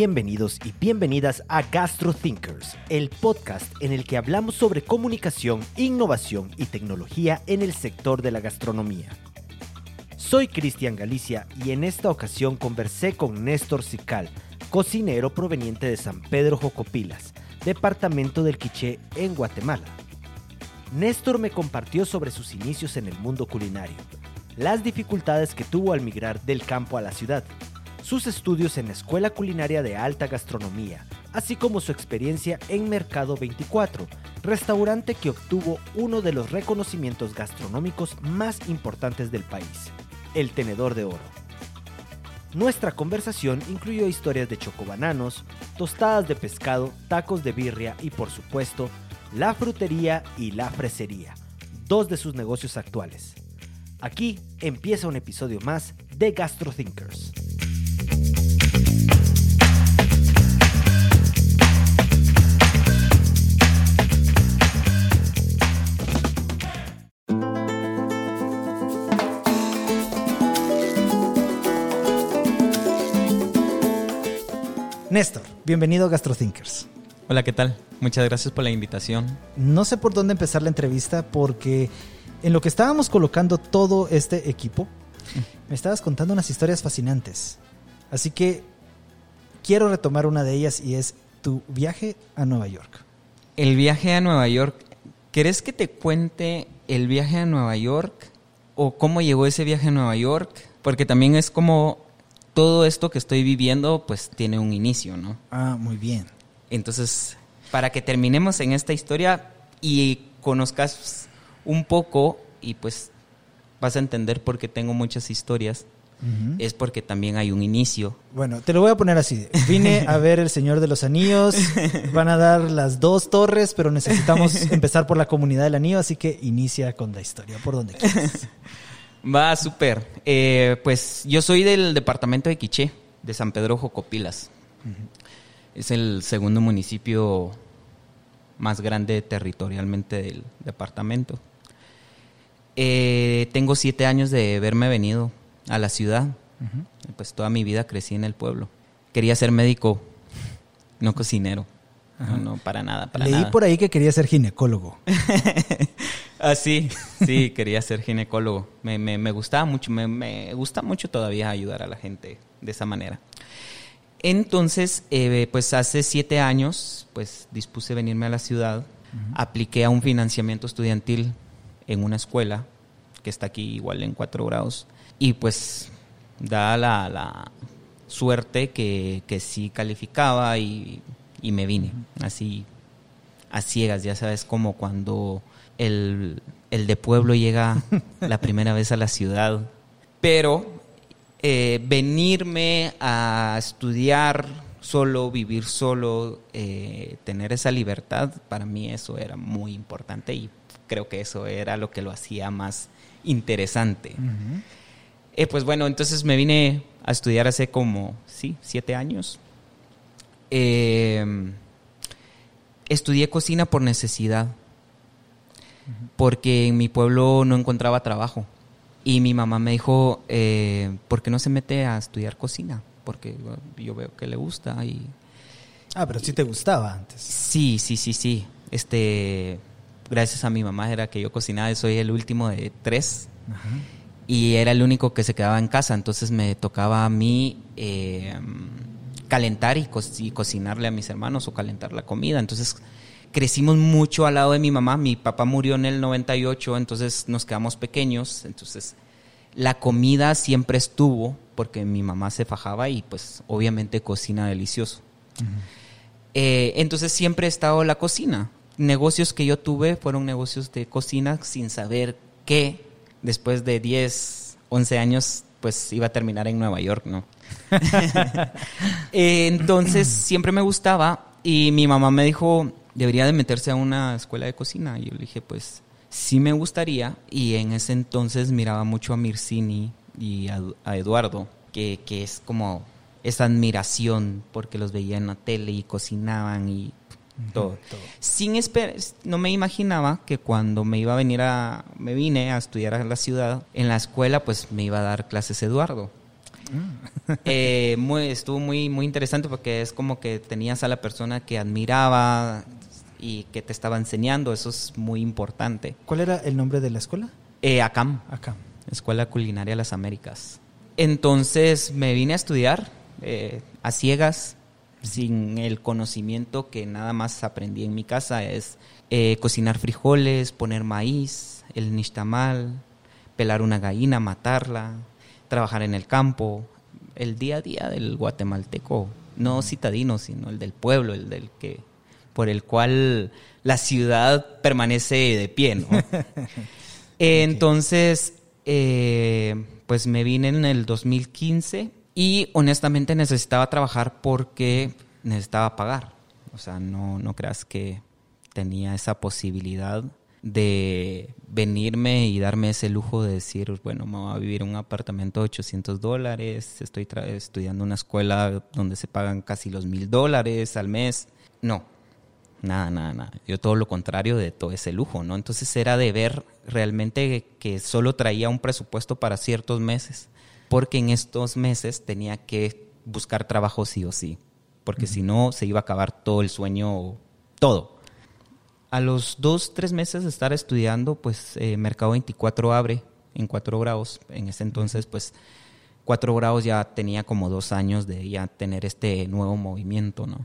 Bienvenidos y bienvenidas a Gastro Thinkers, el podcast en el que hablamos sobre comunicación, innovación y tecnología en el sector de la gastronomía. Soy Cristian Galicia y en esta ocasión conversé con Néstor Sical, cocinero proveniente de San Pedro Jocopilas, departamento del Quiché en Guatemala. Néstor me compartió sobre sus inicios en el mundo culinario, las dificultades que tuvo al migrar del campo a la ciudad, sus estudios en la Escuela Culinaria de Alta Gastronomía, así como su experiencia en Mercado 24, restaurante que obtuvo uno de los reconocimientos gastronómicos más importantes del país, el Tenedor de Oro. Nuestra conversación incluyó historias de chocobananos, tostadas de pescado, tacos de birria y por supuesto, la frutería y la fresería, dos de sus negocios actuales. Aquí empieza un episodio más de Gastro Néstor, bienvenido a GastroThinkers. Hola, ¿qué tal? Muchas gracias por la invitación. No sé por dónde empezar la entrevista porque en lo que estábamos colocando todo este equipo, me estabas contando unas historias fascinantes. Así que quiero retomar una de ellas y es tu viaje a Nueva York. El viaje a Nueva York. ¿Querés que te cuente el viaje a Nueva York? ¿O cómo llegó ese viaje a Nueva York? Porque también es como todo esto que estoy viviendo, pues tiene un inicio, ¿no? Ah, muy bien. Entonces, para que terminemos en esta historia y conozcas un poco y pues vas a entender por qué tengo muchas historias, es porque también hay un inicio. Bueno, te lo voy a poner así. Vine a ver El Señor de los Anillos, van a dar las dos torres, pero necesitamos empezar por la comunidad del anillo, así que inicia con la historia, por donde quieras. Va, súper. Eh, pues yo soy del departamento de Quiché, de San Pedro Jocopilas. Es el segundo municipio más grande territorialmente del departamento. Eh, tengo siete años de haberme venido a la ciudad. Pues toda mi vida crecí en el pueblo. Quería ser médico, no cocinero. No, no, para nada, para Leí por ahí que quería ser ginecólogo. ah, sí, sí, quería ser ginecólogo. Me, me, me gustaba mucho, me, me, gusta mucho todavía ayudar a la gente de esa manera. Entonces, eh, pues hace siete años, pues dispuse venirme a la ciudad, apliqué a un financiamiento estudiantil en una escuela que está aquí igual en cuatro grados y pues da la, la suerte que, que, sí calificaba y, y, me vine así a ciegas, ya sabes, como cuando el, el de pueblo llega la primera vez a la ciudad. Pero eh, venirme a estudiar solo, vivir solo, eh, tener esa libertad, para mí eso era muy importante y creo que eso era lo que lo hacía más interesante. eh, pues bueno, entonces me vine a estudiar hace como, sí, siete años. Eh, estudié cocina por necesidad, porque en mi pueblo no encontraba trabajo. Y mi mamá me dijo, eh, ¿por qué no se mete a estudiar cocina? Porque yo veo que le gusta y... Ah, pero sí te gustaba antes. Sí, sí, sí, sí. Este, gracias a mi mamá era que yo cocinaba, soy el último de tres. Ajá. Y era el único que se quedaba en casa, entonces me tocaba a mí eh, calentar y, co y cocinarle a mis hermanos o calentar la comida. Entonces crecimos mucho al lado de mi mamá. Mi papá murió en el 98, entonces nos quedamos pequeños. Entonces la comida siempre estuvo porque mi mamá se fajaba y pues obviamente cocina delicioso. Uh -huh. eh, entonces siempre he estado la cocina. Negocios que yo tuve fueron negocios de cocina sin saber que después de 10, 11 años pues iba a terminar en Nueva York, ¿no? eh, entonces siempre me gustaba y mi mamá me dijo, debería de meterse a una escuela de cocina. Y yo le dije, pues sí me gustaría. Y en ese entonces miraba mucho a Mircini y a, a Eduardo, que, que, es como esa admiración porque los veía en la tele y cocinaban y todo. todo. Sin esperar, no me imaginaba que cuando me iba a venir a, me vine a estudiar a la ciudad, en la escuela, pues me iba a dar clases Eduardo. Eh, muy, estuvo muy, muy interesante porque es como que tenías a la persona que admiraba y que te estaba enseñando, eso es muy importante. ¿Cuál era el nombre de la escuela? Eh, ACAM, Acá. Escuela Culinaria de las Américas. Entonces me vine a estudiar eh, a ciegas, sin el conocimiento que nada más aprendí en mi casa, es eh, cocinar frijoles, poner maíz, el nixtamal, pelar una gallina, matarla, trabajar en el campo, el día a día del guatemalteco, no citadino, sino el del pueblo, el del que por el cual la ciudad permanece de pie, ¿no? Entonces, eh, pues me vine en el 2015 y honestamente necesitaba trabajar porque necesitaba pagar. O sea, no, no creas que tenía esa posibilidad de venirme y darme ese lujo de decir, bueno, me voy a vivir en un apartamento de 800 dólares, estoy estudiando una escuela donde se pagan casi los mil dólares al mes. No, nada, nada, nada. Yo todo lo contrario de todo ese lujo, ¿no? Entonces era de ver realmente que solo traía un presupuesto para ciertos meses, porque en estos meses tenía que buscar trabajo sí o sí, porque si no se iba a acabar todo el sueño, todo. A los dos, tres meses de estar estudiando, pues eh, Mercado 24 abre en 4 grados. En ese entonces, pues 4 grados ya tenía como dos años de ya tener este nuevo movimiento, ¿no?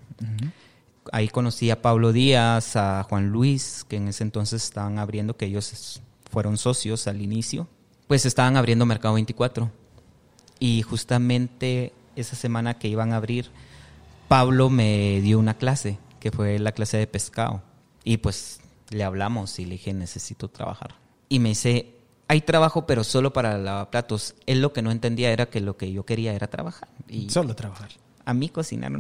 Ahí conocí a Pablo Díaz, a Juan Luis, que en ese entonces estaban abriendo, que ellos fueron socios al inicio, pues estaban abriendo Mercado 24. Y justamente esa semana que iban a abrir, Pablo me dio una clase, que fue la clase de pescado. Y pues le hablamos y le dije, necesito trabajar. Y me dice, hay trabajo, pero solo para lavaplatos. Él lo que no entendía era que lo que yo quería era trabajar. Y Solo trabajar. a mí cocinar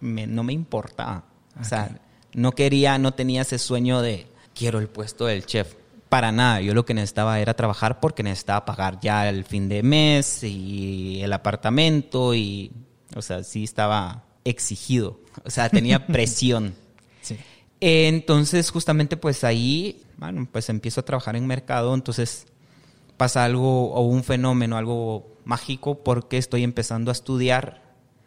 me- no me importaba. O sea, no quería, no tenía ese sueño de quiero el puesto del chef. Para nada, yo lo que necesitaba era trabajar porque necesitaba pagar ya el fin de mes y el apartamento y, o sea, sí estaba exigido, o sea, tenía presión. Sí. Eh, Entonces, justamente, pues ahí, bueno, pues empiezo a trabajar en mercado, entonces pasa algo o un fenómeno, algo mágico, porque estoy empezando a estudiar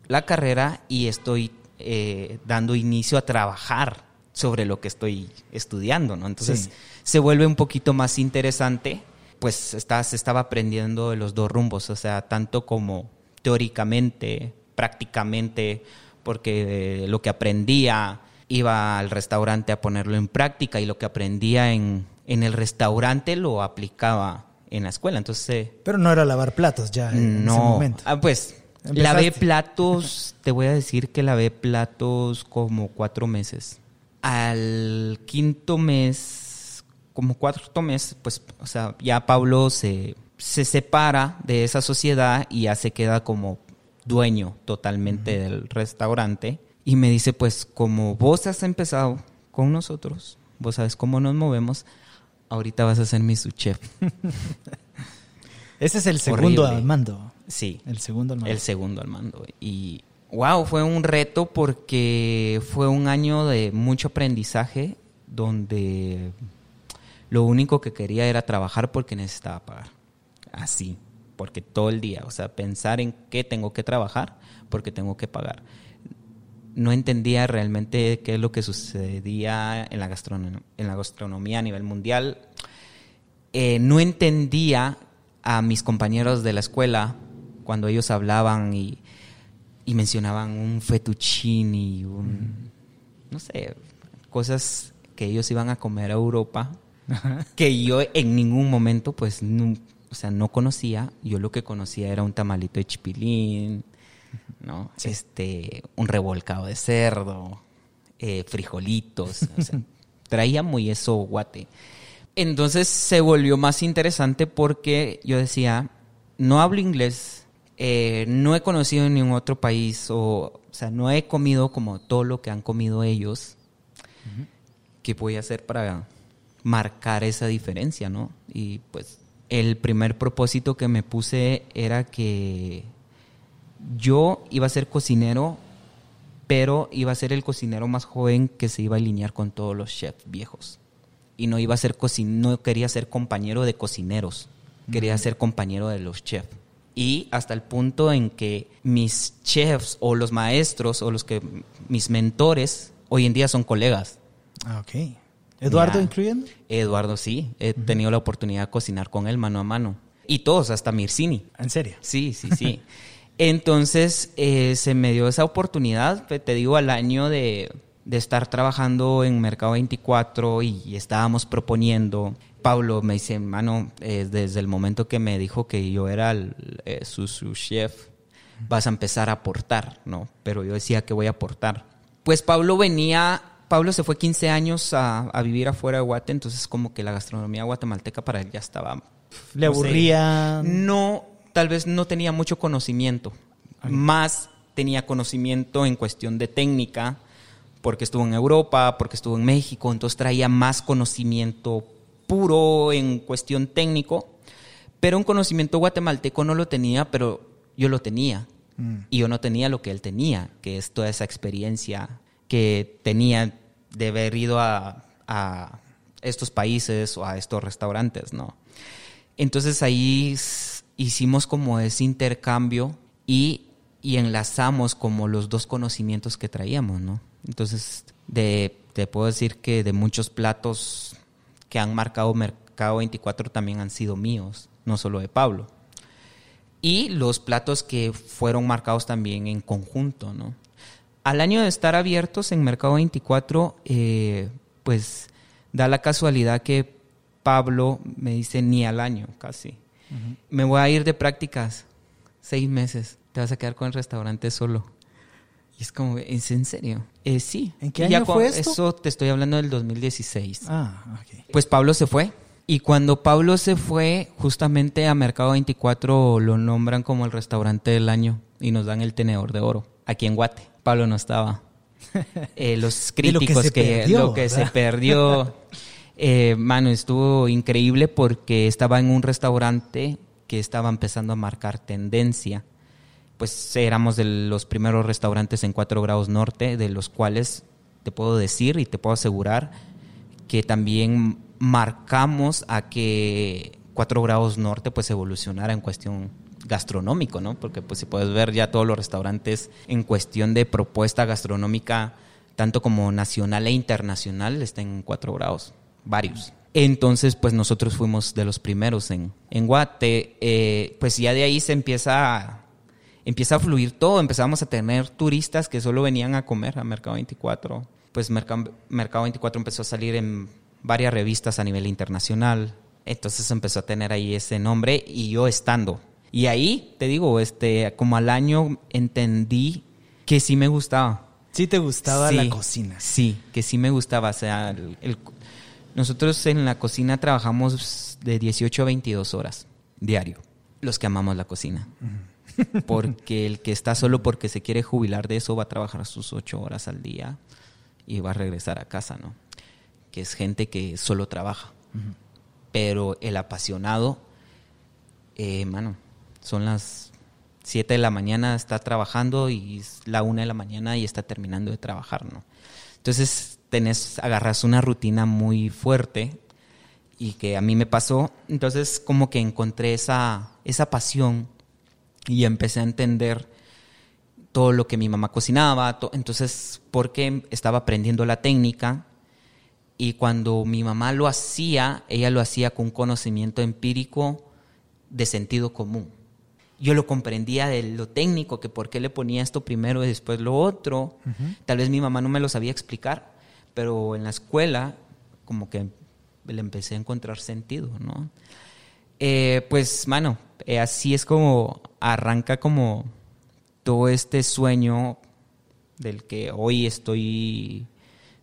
la carrera y estoy eh, dando inicio a trabajar sobre lo que estoy estudiando, ¿no? Entonces Sí. se vuelve un poquito más interesante, pues está, se estaba aprendiendo de los dos rumbos, o sea, tanto como teóricamente, prácticamente, porque eh, lo que aprendía iba al restaurante a ponerlo en práctica y lo que aprendía en, en el restaurante lo aplicaba en la escuela. Entonces, eh, Pero no era lavar platos ya en ese no. momento. Ah, pues, Empezaste. lavé platos, te voy a decir que lavé platos como cuatro meses. Al quinto mes, como cuarto mes, pues, o sea, ya Pablo se, se separa de esa sociedad y ya se queda como dueño totalmente del restaurante. Y me dice, pues, como vos has empezado con nosotros, vos sabes cómo nos movemos, ahorita vas a ser mi subchef. Ese es el segundo Horrible. al mando. Sí. El segundo al mando. El segundo al mando. Y wow, fue un reto porque fue un año de mucho aprendizaje donde lo único que quería era trabajar porque necesitaba pagar. Así, porque todo el día, o sea, pensar en qué tengo que trabajar porque tengo que pagar. No entendía realmente qué es lo que sucedía en la, gastronom- en la gastronomía a nivel mundial. Eh, no entendía a mis compañeros de la escuela cuando ellos hablaban y, y mencionaban un fettuccine, un, no sé, cosas que ellos iban a comer a Europa, que yo en ningún momento, pues, no, o sea, no conocía. Yo lo que conocía era un tamalito de chipilín, ¿no? Este, un revolcado de cerdo, eh, frijolitos, o sea, traía muy eso guate. Entonces se volvió más interesante porque yo decía, no hablo inglés, eh, no he conocido en ningún otro país, o, o sea, no he comido como todo lo que han comido ellos. ¿Qué voy a hacer para marcar esa diferencia, no? Y pues el primer propósito que me puse era que yo iba a ser cocinero, pero iba a ser el cocinero más joven que se iba a alinear con todos los chefs viejos. Y no iba a ser no quería ser compañero de cocineros, quería ser compañero de los chefs. y hasta el punto en que mis chefs o los maestros o los que mis mentores hoy en día son colegas. Ah, ok. ¿Eduardo incluyendo? Eduardo, sí. He tenido la oportunidad de cocinar con él mano a mano. Y todos, hasta Mirsini. ¿En serio? Sí, sí, sí. Entonces eh, se me dio esa oportunidad, te digo, al año de, estar trabajando en Mercado 24 y estábamos proponiendo. Pablo me dice, mano, eh, desde el momento que me dijo que yo era eh, su, chef, vas a empezar a aportar, ¿no? Pero yo decía que voy a aportar. Pues Pablo venía, Pablo se fue 15 años a, vivir afuera de Guate, entonces como que la gastronomía guatemalteca para él ya estaba... ¿Le aburría? no, tal vez no tenía mucho conocimiento, más tenía conocimiento en cuestión de técnica, porque estuvo en Europa, porque estuvo en México, entonces traía más conocimiento puro en cuestión técnico, pero un conocimiento guatemalteco no lo tenía, pero yo lo tenía. Mm. Y yo no tenía lo que él tenía, que es toda esa experiencia que tenía de haber ido a, a estos países o a estos restaurantes, ¿no? Entonces ahí hicimos como ese intercambio y, enlazamos como los dos conocimientos que traíamos, ¿no? Entonces, de, te puedo decir que de muchos platos que han marcado Mercado 24 también han sido míos, no solo de Pablo. Y los platos que fueron marcados también en conjunto, ¿no? Al año de estar abiertos en Mercado 24, eh, pues da la casualidad que Pablo me dice ni al año, casi me voy a ir de prácticas seis meses, te vas a quedar con el restaurante solo. Y es como, ¿es en serio? Eh, sí. ¿En qué año fue esto? Eso te estoy hablando del 2016. Ah, ok. Pues Pablo se fue. Y cuando Pablo se fue, justamente a Mercado 24 lo nombran como el restaurante del año y nos dan el tenedor de oro aquí en Guate. Pablo no estaba. Eh, los críticos que, lo que se perdió Eh, mano, estuvo increíble porque estaba en un restaurante que estaba empezando a marcar tendencia. Pues éramos de los primeros restaurantes en 4 grados norte, de los cuales te puedo decir y te puedo asegurar que también marcamos a que 4 grados norte pues evolucionara en cuestión gastronómico, ¿no? Porque pues si puedes ver ya todos los restaurantes en cuestión de propuesta gastronómica, tanto como nacional e internacional, están en 4 grados varios. Entonces, pues nosotros fuimos de los primeros en, en Guate. Eh, pues ya de ahí se empieza a, empieza a fluir todo. Empezamos a tener turistas que solo venían a comer a Mercado 24. Pues Mercado, Mercado 24 empezó a salir en varias revistas a nivel internacional. Entonces empezó a tener ahí ese nombre y yo estando. Y ahí, te digo, este, como al año entendí que sí me gustaba. Sí te gustaba la cocina. Sí, que sí me gustaba. O sea, el, nosotros en la cocina trabajamos de 18 a 22 horas diario, los que amamos la cocina. Porque el que está solo porque se quiere jubilar de eso va a trabajar sus 8 horas al día y va a regresar a casa, ¿no? Que es gente que solo trabaja. Pero el apasionado, eh, mano, son las 7 de la mañana, está trabajando y es la 1 de la mañana y está terminando de trabajar, ¿no? Entonces, tenés, agarras una rutina muy fuerte y que a mí me pasó. Entonces, como que encontré esa, esa pasión y empecé a entender todo lo que mi mamá cocinaba. Entonces, porque estaba aprendiendo la técnica y cuando mi mamá lo hacía, ella lo hacía con conocimiento empírico de sentido común. Yo lo comprendía de lo técnico, que por qué le ponía esto primero y después lo otro. Tal vez mi mamá no me lo sabía explicar, pero en la escuela como que le empecé a encontrar sentido, ¿no? Eh, pues, mano, eh, así es como arranca como todo este sueño del que hoy estoy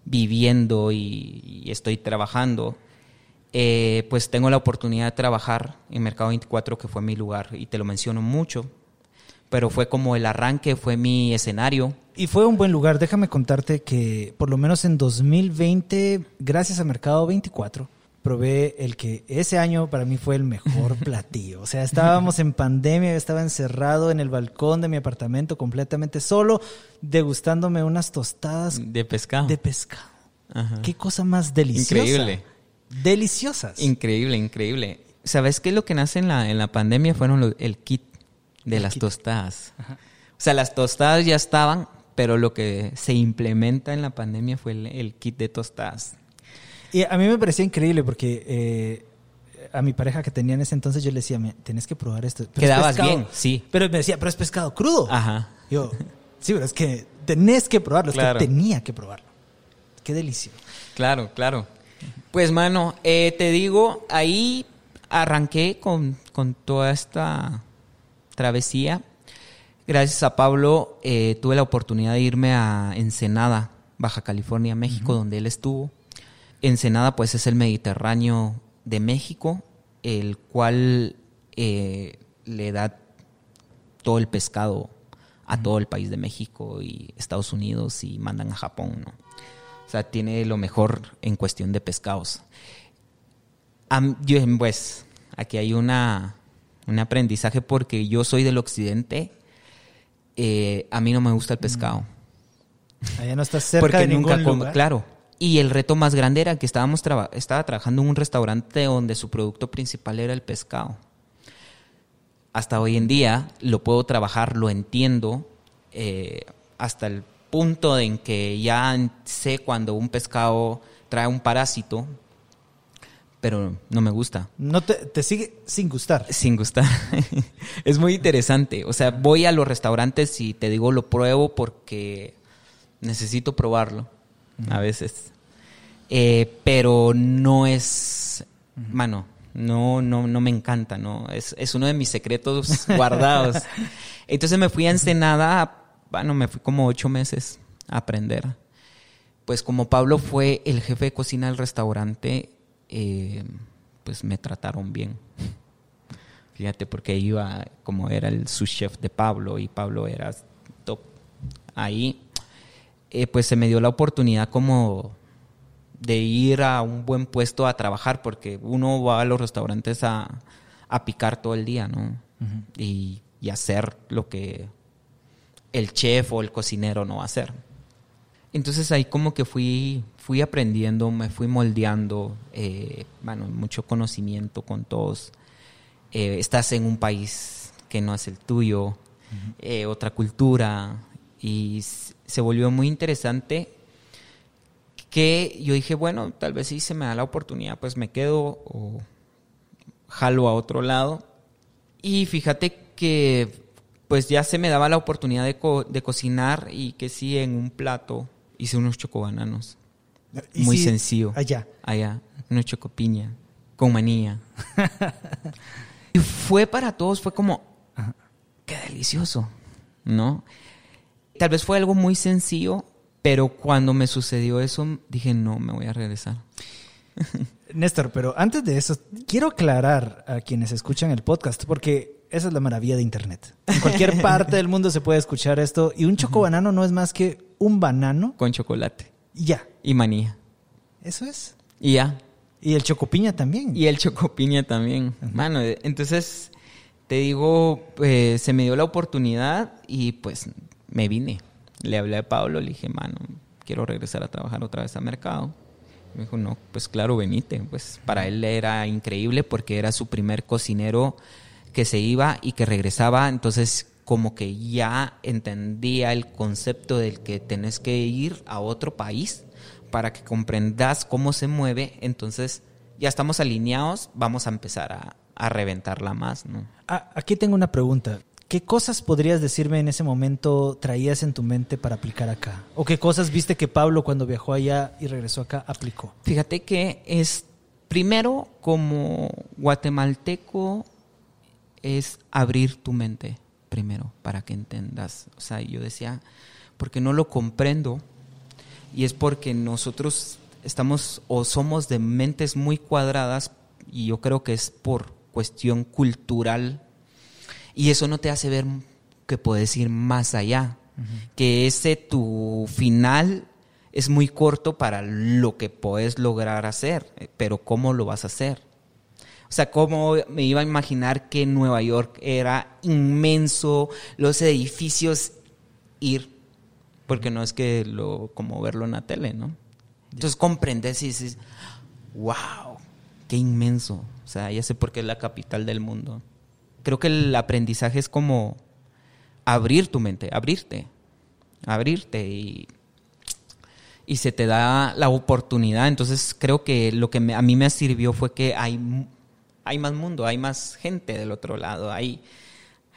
viviendo y, estoy trabajando. Eh, pues tengo la oportunidad de trabajar en Mercado 24, que fue mi lugar, y te lo menciono mucho, pero fue como el arranque, fue mi escenario. Y fue un buen lugar. Déjame contarte que por lo menos en 2020, gracias a Mercado 24, probé el que ese año para mí fue el mejor platillo. O sea, estábamos en pandemia, estaba encerrado en el balcón de mi apartamento completamente solo, degustándome unas tostadas de pescado. De pescado. Qué cosa más deliciosa. Increíble. Deliciosas. Increíble, increíble. ¿Sabes qué es lo que nace en la, en la pandemia? Fueron el kit de las tostadas. O sea, las tostadas ya estaban, pero lo que se implementa en la pandemia fue el, el kit de tostadas. Y a mí me parecía increíble porque eh, a mi pareja que tenía en ese entonces yo le decía, "Me- tenés que probar esto. Pero Quedabas pescado". bien, sí. Pero me decía, pero es pescado crudo. Ajá. Yo, sí, pero es que tenés que probarlo, Claro. es que tenía que probarlo. Qué delicia. Claro, claro. Pues, mano, eh, te digo, ahí arranqué con, con toda esta travesía. Gracias a Pablo eh, tuve la oportunidad de irme a Ensenada, Baja California, México, donde él estuvo. Ensenada, pues, es el Mediterráneo de México, el cual eh, le da todo el pescado a todo el país de México y Estados Unidos y mandan a Japón, ¿no? O sea, tiene lo mejor en cuestión de pescados. Pues, aquí hay una, un aprendizaje porque yo soy del occidente. eh, a mí no me gusta el pescado. Allá no estás cerca porque de nunca ningún como, lugar. claro. Y el reto más grande era que estábamos traba- estaba trabajando en un restaurante donde su producto principal era el pescado. Hasta hoy en día lo puedo trabajar, lo entiendo, eh, hasta el punto en que ya sé cuando un pescado trae un parásito, pero no me gusta No te, te sigue sin gustar. sin gustar. es muy interesante. O sea, voy a los restaurantes y te digo lo pruebo porque necesito probarlo a veces. Eh, pero no es, mano, no, no, no me encanta, no. Es, es uno de mis secretos guardados. Entonces me fui a Ensenada, bueno, me fui como ocho meses a aprender. Pues como Pablo fue el jefe de cocina del restaurante, eh, pues me trataron bien. Fíjate, porque iba, como era el sous chef de Pablo y Pablo era top ahí, eh, pues se me dio la oportunidad como de ir a un buen puesto a trabajar, porque uno va a los restaurantes a, a picar todo el día, ¿no? y, y hacer lo que el chef o el cocinero no va a hacer. Entonces ahí como que fui, fui aprendiendo, me fui moldeando, eh, bueno, mucho conocimiento con todos. Eh, estás en un país que no es el tuyo, eh, otra cultura, y se volvió muy interesante que yo dije, bueno, tal vez si se me da la oportunidad, pues me quedo o jalo a otro lado. Y fíjate que pues ya se me daba la oportunidad de, co- de cocinar y que sí, en un plato hice unos chocobananos. Muy sencillo. Allá. Allá, unos chocopiña, con manía. y fue para todos, fue como, qué delicioso, ¿no? Tal vez fue algo muy sencillo, pero cuando me sucedió eso, dije, no, me voy a regresar. Néstor, pero antes de eso, quiero aclarar a quienes escuchan el podcast, porque esa es la maravilla de Internet. En cualquier parte del mundo se puede escuchar esto, y un chocobanano no es más que un banano Con chocolate y ya. y manía. Eso es. Y ya. Y el chocopiña también. Y el chocopiña también. Mano, eh, entonces te digo, eh, se me dio la oportunidad y pues me vine. Le hablé a Pablo, le dije, mano, quiero regresar a trabajar otra vez a mercado. Me dijo, no, pues claro, venite. Pues para él era increíble porque era su primer cocinero que se iba y que regresaba. Entonces, como que ya entendía el concepto del que tenés que ir a otro país para que comprendas cómo se mueve. Entonces, ya estamos alineados, vamos a empezar a, a reventarla más, ¿no? Ah, aquí tengo una pregunta. ¿Qué cosas podrías decirme en ese momento traías en tu mente para aplicar acá? ¿O qué cosas viste que Pablo cuando viajó allá y regresó acá aplicó? Fíjate que es, primero, como guatemalteco, es abrir tu mente, primero, para que entendas. O sea, yo decía, porque no lo comprendo, y es porque nosotros estamos o somos de mentes muy cuadradas, y yo creo que es por cuestión cultural, y eso no te hace ver que puedes ir más allá, que ese tu final es muy corto para lo que puedes lograr hacer, eh, pero ¿cómo lo vas a hacer? O sea, ¿cómo me iba a imaginar que Nueva York era inmenso, los edificios ir? Porque no es que lo, como verlo en la tele, ¿no? Entonces comprendes y dices, wow, qué inmenso. O sea, ya sé por qué es la capital del mundo. creo que el aprendizaje es como abrir tu mente, abrirte, abrirte y, y se te da la oportunidad. Entonces creo que lo que a mí me sirvió fue que hay, hay más mundo, hay más gente del otro lado, hay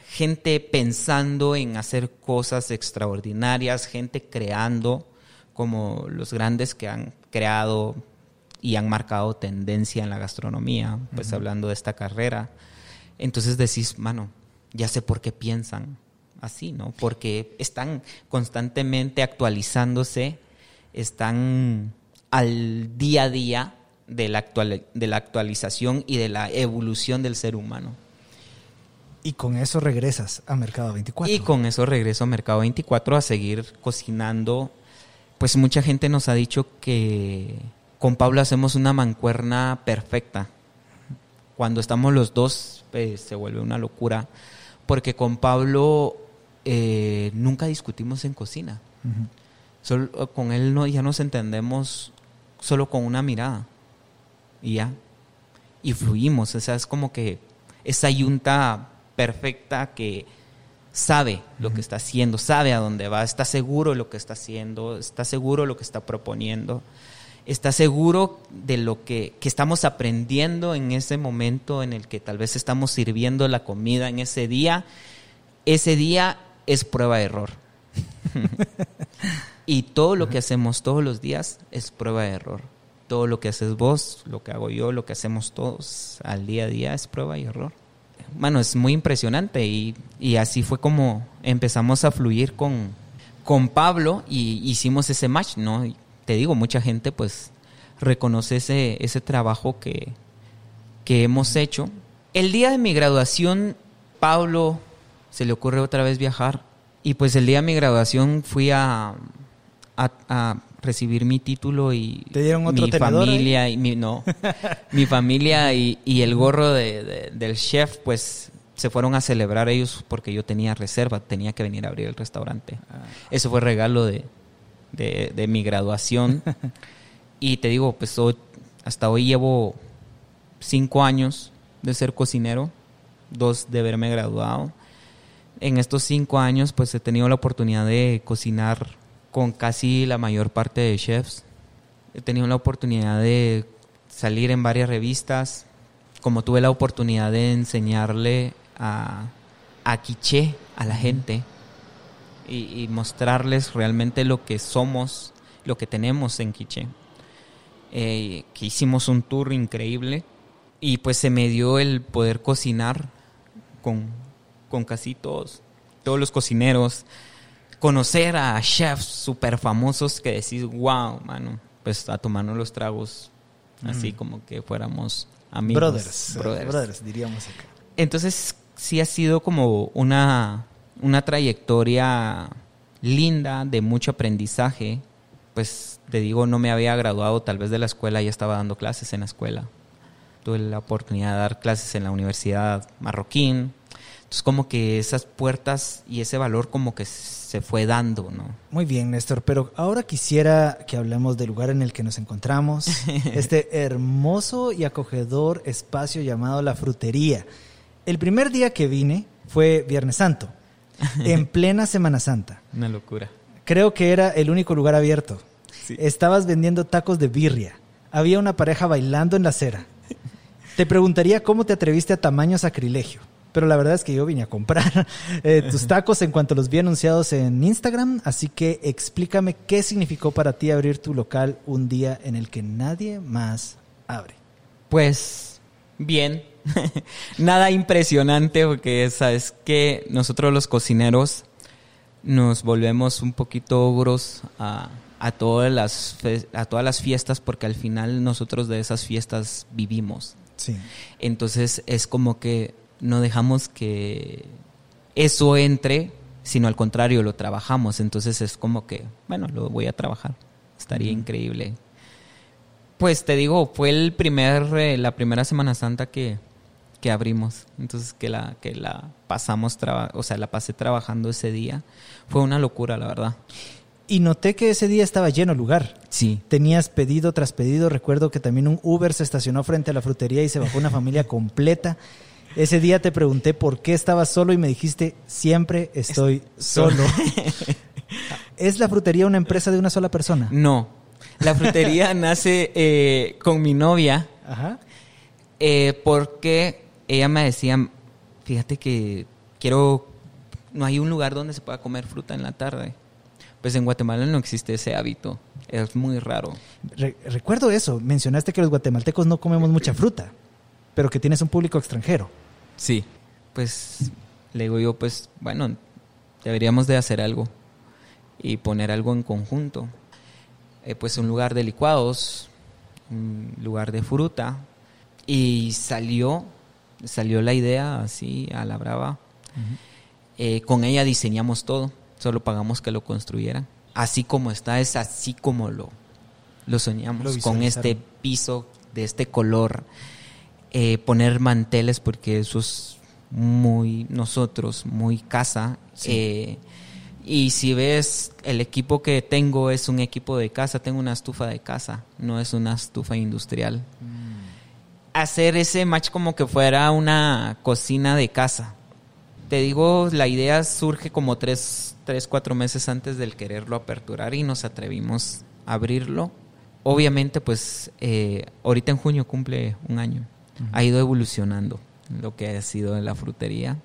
gente pensando en hacer cosas extraordinarias, gente creando como los grandes que han creado y han marcado tendencia en la gastronomía, pues hablando de esta carrera. Entonces decís, mano, ya sé por qué piensan así, ¿no? Porque están constantemente actualizándose, están al día a día de la, actual, de la actualización y de la evolución del ser humano. Y con eso regresas a Mercado 24. Y con eso regreso a Mercado 24 a seguir cocinando pues mucha gente nos ha dicho que con Pablo hacemos una mancuerna perfecta. Cuando estamos los dos, pues, se vuelve una locura, porque con Pablo eh, nunca discutimos en cocina. Solo, con él no, ya nos entendemos solo con una mirada. Y ya. Y fluimos. O sea, es como que esa yunta perfecta que sabe lo que está haciendo, sabe a dónde va, está seguro de lo que está haciendo, está seguro de lo que está proponiendo, está seguro de lo que, estamos aprendiendo en ese momento en el que tal vez estamos sirviendo la comida en ese día. Ese día es prueba de error. y todo lo que hacemos todos los días es prueba de error. Todo lo que haces vos, lo que hago yo, lo que hacemos todos al día a día es prueba y error bueno, es muy impresionante y, así fue como empezamos a fluir con, con Pablo y hicimos ese match, ¿no? te digo, mucha gente pues reconoce ese, ese trabajo que, que hemos hecho. El día de mi graduación, Pablo se le ocurre otra vez viajar y pues el día de mi graduación fui a, a recibir mi título y mi familia y mi no mi familia y, el gorro de, del chef pues se fueron a celebrar ellos porque yo tenía reserva tenía que venir a abrir el restaurante. Ah. eso fue regalo de, de, mi graduación. Y te digo pues hasta hoy llevo cinco años de ser cocinero dos de haberme graduado. En estos cinco años pues he tenido la oportunidad de cocinar con casi la mayor parte de chefs. He tenido la oportunidad de salir en varias revistas, como tuve la oportunidad de enseñarle a, a quiché a la gente y, mostrarles realmente lo que somos, lo que tenemos en quiché. Eh, que hicimos un tour increíble y pues se me dio el poder cocinar con, con casi todos, todos los cocineros, conocer a chefs súper famosos que decís, wow, mano, pues a tomarnos los tragos así como que fuéramos amigos. Brothers, brothers, diríamos acá. Entonces sí ha sido como una, una trayectoria linda, de mucho aprendizaje. Pues te digo, no me había graduado tal vez de la escuela, ya estaba dando clases en la escuela. Tuve la oportunidad de dar clases en la Universidad Marroquín. Entonces como que esas puertas y ese valor como que se fue dando, ¿no? Muy bien, Néstor, pero ahora quisiera que hablemos del lugar en el que nos encontramos, este hermoso y acogedor espacio llamado La Frutería. El primer día que vine fue Viernes Santo, en plena Semana Santa. Una locura. Creo que era el único lugar abierto. Estabas vendiendo tacos de birria. Había una pareja bailando en la acera. Te preguntaría cómo te atreviste a tamaño sacrilegio pero la verdad es que yo vine a comprar eh, tus tacos en cuanto los vi anunciados en Instagram, así que explícame qué significó para ti abrir tu local un día en el que nadie más abre. Pues bien, nada impresionante porque sabes que nosotros los cocineros nos volvemos un poquito ogros a, a todas las a todas las fiestas porque al final nosotros de esas fiestas vivimos. Sí. Entonces es como que no dejamos que eso entre, sino al contrario, lo trabajamos. Entonces es como que, bueno, lo voy a trabajar. Estaría increíble. Pues te digo, fue el primer, eh, la primera Semana Santa que, que abrimos. Entonces que la, que la pasamos, o sea, la pasé trabajando ese día. Fue una locura, la verdad. Y noté que ese día estaba lleno el lugar. Sí. Tenías pedido tras pedido. Recuerdo que también un Uber se estacionó frente a la frutería y se bajó una familia completa. Ese día te pregunté por qué estabas solo y me dijiste, siempre estoy solo. ¿Es la frutería una empresa de una sola persona? No, la frutería nace eh, con mi novia Ajá. eh, porque ella me decía, fíjate que quiero, no hay un lugar donde se pueda comer fruta en la tarde. Pues en Guatemala no existe ese hábito, es muy raro. Re- recuerdo eso. Mencionaste que los guatemaltecos no comemos mucha fruta, pero que tienes un público extranjero. Sí. Pues le digo yo, pues bueno, deberíamos de hacer algo y poner algo en conjunto. Eh, pues un lugar de licuados, un lugar de fruta y salió, salió la idea así a la brava. Eh, con ella diseñamos todo, solo pagamos que lo construyeran. Así como está, es así como lo, lo soñamos, Lo con este piso de este color, eh, poner manteles porque eso es muy nosotros, muy casa. Eh, y si ves, el equipo que tengo es un equipo de casa, tengo una estufa de casa, no es una estufa industrial. Hacer ese match como que fuera una cocina de casa. Te digo, la idea surge como tres, tres, cuatro meses antes del quererlo aperturar y nos atrevimos a abrirlo. Obviamente, pues eh, ahorita en junio cumple un año. Ha ido evolucionando lo que ha sido la frutería.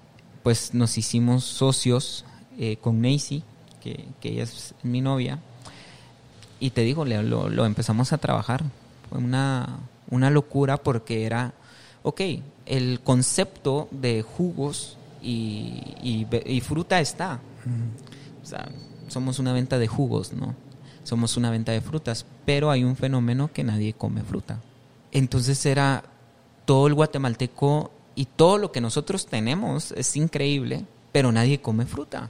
Pues nos hicimos socios eh, con Macy, que, que ella es mi novia. Y te digo, lo, lo empezamos a trabajar. Fue una, una locura porque era, ok, el concepto de jugos y, y fruta está. O sea, somos una venta de jugos, ¿no? Somos una venta de frutas, pero hay un fenómeno que nadie come fruta. Entonces era todo el guatemalteco y todo lo que nosotros tenemos es increíble, pero nadie come fruta.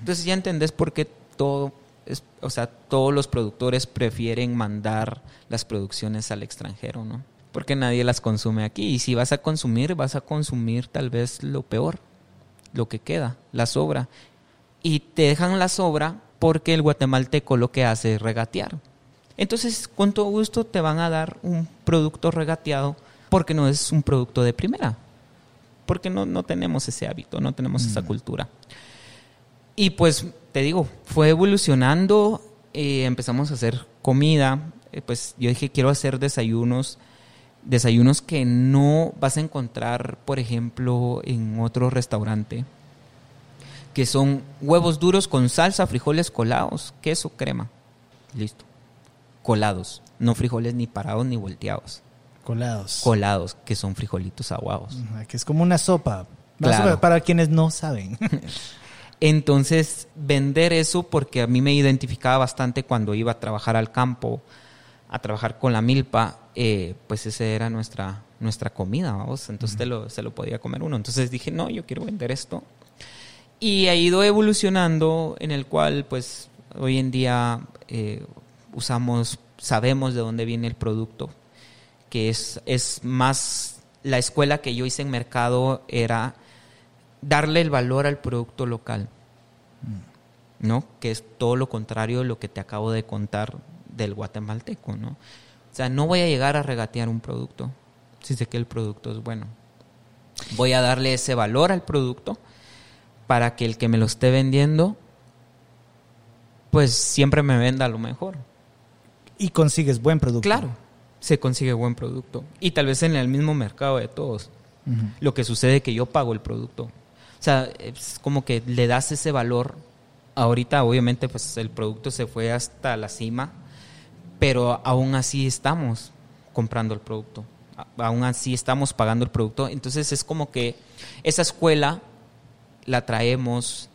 Entonces ya entendés por qué todo, es, o sea, todos los productores prefieren mandar las producciones al extranjero, ¿no? Porque nadie las consume aquí. Y si vas a consumir, vas a consumir tal vez lo peor, lo que queda, la sobra. Y te dejan la sobra porque el guatemalteco lo que hace es regatear. Entonces, con todo gusto te van a dar un producto regateado porque no es un producto de primera. Porque no, no tenemos ese hábito, no tenemos esa cultura. Y pues, te digo, fue evolucionando, eh, empezamos a hacer comida, eh, pues yo dije, quiero hacer desayunos, desayunos que no vas a encontrar, por ejemplo, en otro restaurante, que son huevos duros con salsa, frijoles colados, queso, crema. Listo. Colados, no frijoles ni parados ni volteados. Colados. Colados, que son frijolitos aguados. Que es como una sopa. Claro. sopa para quienes no saben. Entonces, vender eso, porque a mí me identificaba bastante cuando iba a trabajar al campo, a trabajar con la milpa, eh, pues esa era nuestra, nuestra comida, vamos. Entonces te lo, se lo podía comer uno. Entonces dije, no, yo quiero vender esto. Y ha ido evolucionando en el cual, pues, hoy en día eh, usamos, sabemos de dónde viene el producto, que es, es más, la escuela que yo hice en mercado era darle el valor al producto local, ¿no? Que es todo lo contrario de lo que te acabo de contar del guatemalteco, ¿no? O sea, no voy a llegar a regatear un producto si sé que el producto es bueno. Voy a darle ese valor al producto para que el que me lo esté vendiendo, pues siempre me venda lo mejor. y consigues buen producto. Claro, se consigue buen producto. Y tal vez en el mismo mercado de todos. Lo que sucede es que yo pago el producto. O sea, es como que le das ese valor. Ahorita, obviamente, pues el producto se fue hasta la cima, pero aún así estamos comprando el producto. Aún así estamos pagando el producto. Entonces es como que esa escuela la traemos,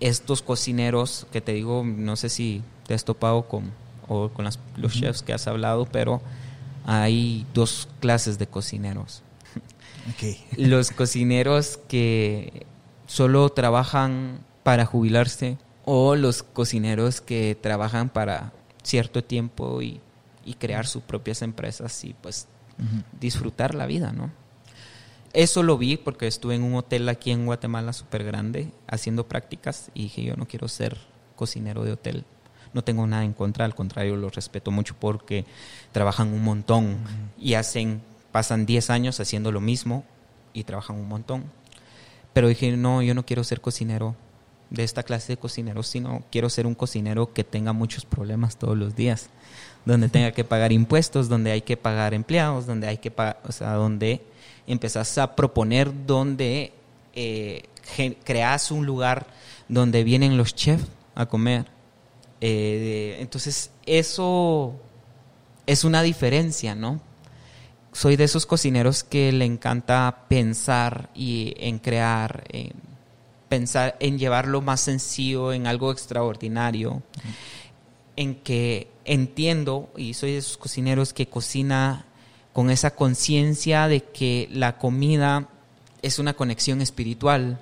estos cocineros, que te digo, no sé si te has topado con, o con las- los chefs que has hablado, pero hay dos clases de cocineros los cocineros que solo trabajan para jubilarse o los cocineros que trabajan para cierto tiempo y, y crear sus propias empresas y pues disfrutar la vida, ¿no? Eso lo vi porque estuve en un hotel aquí en Guatemala súper grande haciendo prácticas y dije yo no quiero ser cocinero de hotel. No tengo nada en contra, al contrario, los respeto mucho porque trabajan un montón y hacen, pasan 10 años haciendo lo mismo y trabajan un montón. Pero dije, no, yo no quiero ser cocinero de esta clase de cocineros, sino quiero ser un cocinero que tenga muchos problemas todos los días, donde tenga que pagar impuestos, donde hay que pagar empleados, donde hay que pagar, o sea, donde empezás a proponer donde eh, creas un lugar donde vienen los chefs a comer. Eh, entonces, eso es una diferencia, ¿no? Soy de esos cocineros que le encanta pensar y en crear, en pensar en llevarlo más sencillo, en algo extraordinario, en que entiendo y soy de esos cocineros que cocina con esa conciencia de que la comida es una conexión espiritual.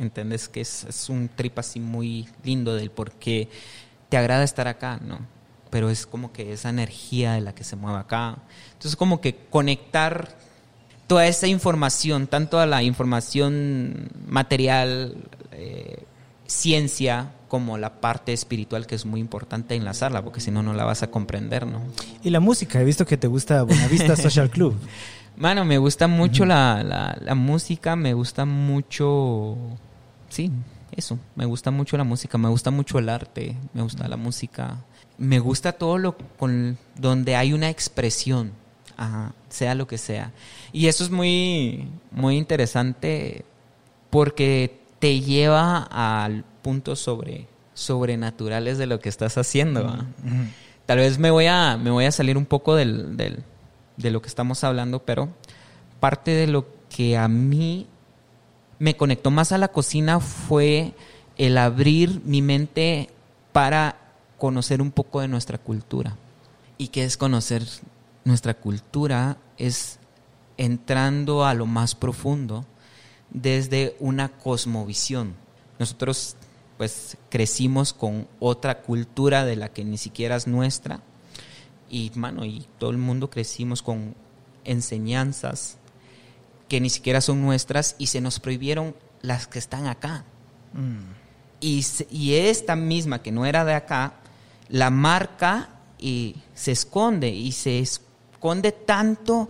¿Entendés? Que es, un trip así muy lindo del por qué te agrada estar acá, ¿no? Pero es como que esa energía de la que se mueve acá. Entonces, como que conectar toda esa información, tanto a la información material, eh, ciencia, como la parte espiritual que es muy importante enlazarla, porque si no, no la vas a comprender, ¿no? Y la música, he visto que te gusta Buenavista Social Club. Mano, me gusta mucho la, la, música, me gusta mucho, sí, eso, me gusta mucho la música, me gusta mucho el arte, me gusta la música, me gusta todo lo con donde hay una expresión, sea lo que sea. Y eso es muy, muy interesante porque te lleva al punto sobre sobrenaturales de lo que estás haciendo. Tal vez me voy a, me voy a salir un poco del, del, de lo que estamos hablando, pero parte de lo que a mí me conectó más a la cocina fue el abrir mi mente para conocer un poco de nuestra cultura. ¿Y qué es conocer nuestra cultura? Es entrando a lo más profundo desde una cosmovisión. Nosotros pues crecimos con otra cultura de la que ni siquiera es nuestra y, mano, y todo el mundo crecimos con enseñanzas que ni siquiera son nuestras y se nos prohibieron las que están acá. Mm. Y, y, esta misma que no era de acá, la marca y se esconde y se esconde tanto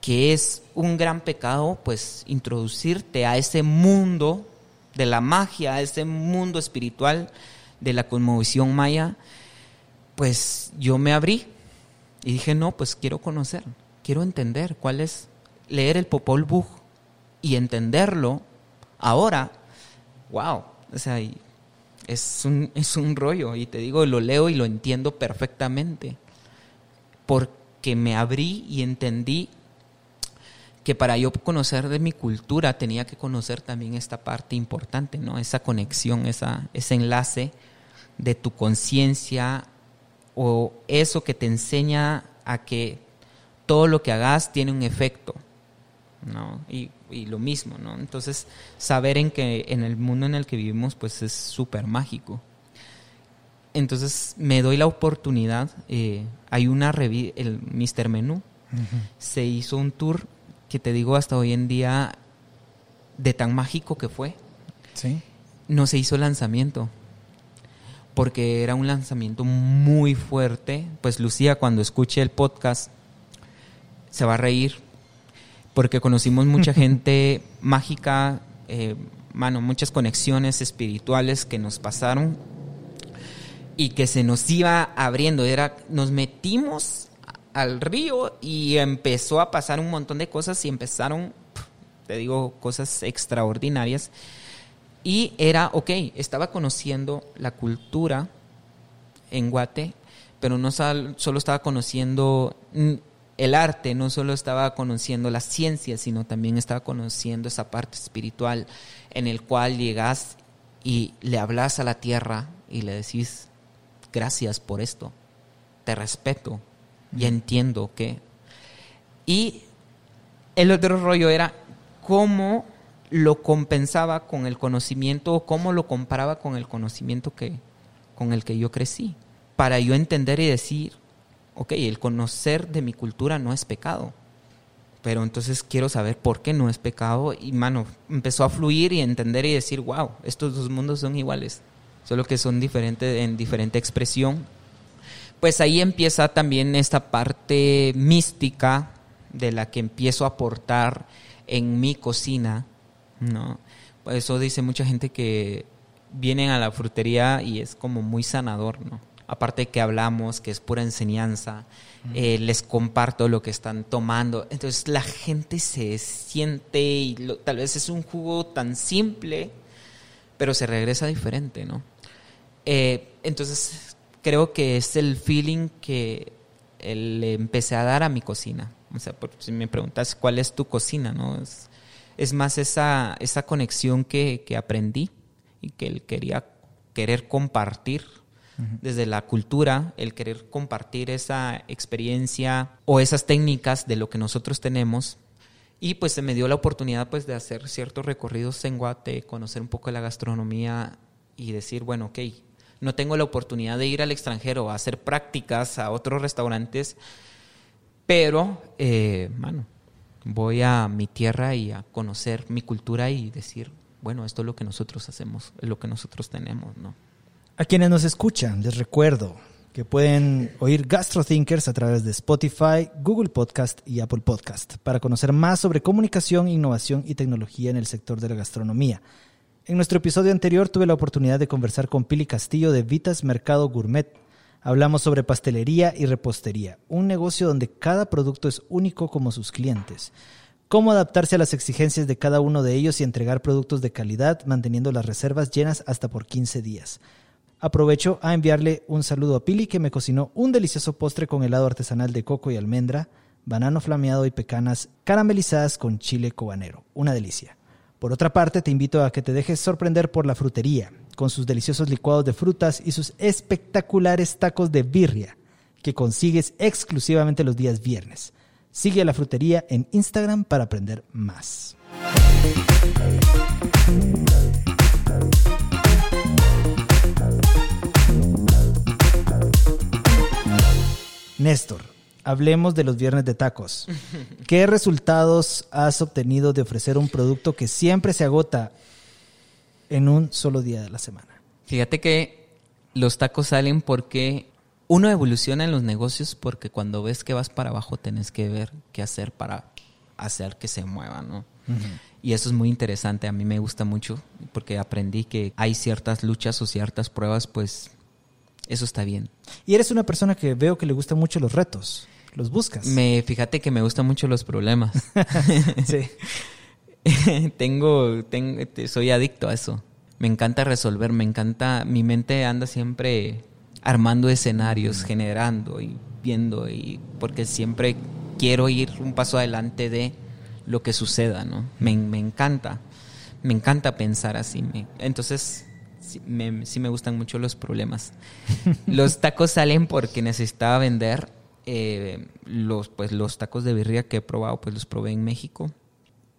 que es un gran pecado pues introducirte a ese mundo de la magia, a ese mundo espiritual de la cosmovisión maya pues yo me abrí y dije, no, pues quiero conocer, quiero entender cuál es, leer el Popol Vuh y entenderlo ahora, wow, o sea, es un, es un rollo y te digo, lo leo y lo entiendo perfectamente, porque me abrí y entendí que para yo conocer de mi cultura tenía que conocer también esta parte importante, ¿no? Esa conexión, esa, ese enlace de tu conciencia o eso que te enseña a que todo lo que hagas tiene un efecto, ¿no? Y, lo mismo, ¿no? Entonces, saber en que en el mundo en el que vivimos, pues es súper mágico. Entonces, me doy la oportunidad, eh, hay una revista, el Mr. Menú, se hizo un tour que te digo hasta hoy en día, de tan mágico que fue. Sí. No se hizo lanzamiento porque era un lanzamiento muy fuerte. Pues Lucía, cuando escuche el podcast, se va a reír, porque conocimos mucha gente mágica, eh, mano, muchas conexiones espirituales que nos pasaron y que se nos iba abriendo. Era, nos metimos al río y empezó a pasar un montón de cosas y empezaron, te digo, cosas extraordinarias y era, ok, estaba conociendo la cultura en Guate, pero no solo estaba conociendo el arte, no solo estaba conociendo la ciencia, sino también estaba conociendo esa parte espiritual en el cual llegas y le hablas a la tierra y le decís, gracias por esto, te respeto y entiendo que... Y el otro rollo era cómo lo compensaba con el conocimiento o cómo lo comparaba con el conocimiento que, con el que yo crecí. Para yo entender y decir, ok, el conocer de mi cultura no es pecado. Pero entonces quiero saber por qué no es pecado. Y mano, empezó a fluir y entender y decir, wow, estos dos mundos son iguales, solo que son diferentes en diferente expresión. Pues ahí empieza también esta parte mística de la que empiezo a aportar en mi cocina, ¿no? Por eso dice mucha gente que vienen a la frutería y es como muy sanador, ¿no? Aparte que hablamos, que es pura enseñanza, eh, les comparto lo que están tomando. Entonces la gente se siente y tal vez es un jugo tan simple, pero se regresa diferente, ¿no? Eh, entonces creo que es el feeling que le empecé a dar a mi cocina. O sea, si me preguntas cuál es tu cocina, ¿no? Es, es más esa, esa conexión que, que, aprendí y que él quería querer compartir desde la cultura, el querer compartir esa experiencia o esas técnicas de lo que nosotros tenemos. Y pues se me dio la oportunidad pues de hacer ciertos recorridos en Guate, conocer un poco la gastronomía y decir, bueno, ok, no tengo la oportunidad de ir al extranjero a hacer prácticas a otros restaurantes, pero, eh, bueno, voy a mi tierra y a conocer mi cultura y decir, bueno, esto es lo que nosotros hacemos, es lo que nosotros tenemos, ¿no? A quienes nos escuchan, les recuerdo que pueden oír GastroThinkers a través de Spotify, Google Podcast y Apple Podcast para conocer más sobre comunicación, innovación y tecnología en el sector de la gastronomía. En nuestro episodio anterior tuve la oportunidad de conversar con Pili Castillo de Vitas Mercado Gourmet, Hablamos sobre pastelería y repostería, un negocio donde cada producto es único como sus clientes. Cómo adaptarse a las exigencias de cada uno de ellos y entregar productos de calidad, manteniendo las reservas llenas hasta por 15 días. Aprovecho a enviarle un saludo a Pili que me cocinó un delicioso postre con helado artesanal de coco y almendra, banano flameado y pecanas caramelizadas con chile cobanero. Una delicia. Por otra parte, te invito a que te dejes sorprender por la frutería, con sus deliciosos licuados de frutas y sus espectaculares tacos de birria, que consigues exclusivamente los días viernes. Sigue a la frutería en Instagram para aprender más. Néstor, hablemos de los viernes de tacos. ¿Qué resultados has obtenido de ofrecer un producto que siempre se agota en un solo día de la semana. Fíjate que los tacos salen porque uno evoluciona en los negocios porque cuando ves que vas para abajo tenés que ver qué hacer para hacer que se muevan, ¿no? Y eso es muy interesante, a mí me gusta mucho porque aprendí que hay ciertas luchas o ciertas pruebas, pues eso está bien. Y eres una persona que veo que le gustan mucho los retos, los buscas. Me fíjate que me gustan mucho los problemas. sí. tengo, tengo, soy adicto a eso. Me encanta resolver, me encanta, mi mente anda siempre armando escenarios, generando y viendo, y porque siempre quiero ir un paso adelante de lo que suceda, ¿no? Me, encanta, me encanta pensar así. entonces, sí me, sí me, gustan mucho los problemas. los tacos salen porque necesitaba vender eh, los, pues, los tacos de birria que he probado, pues los probé en México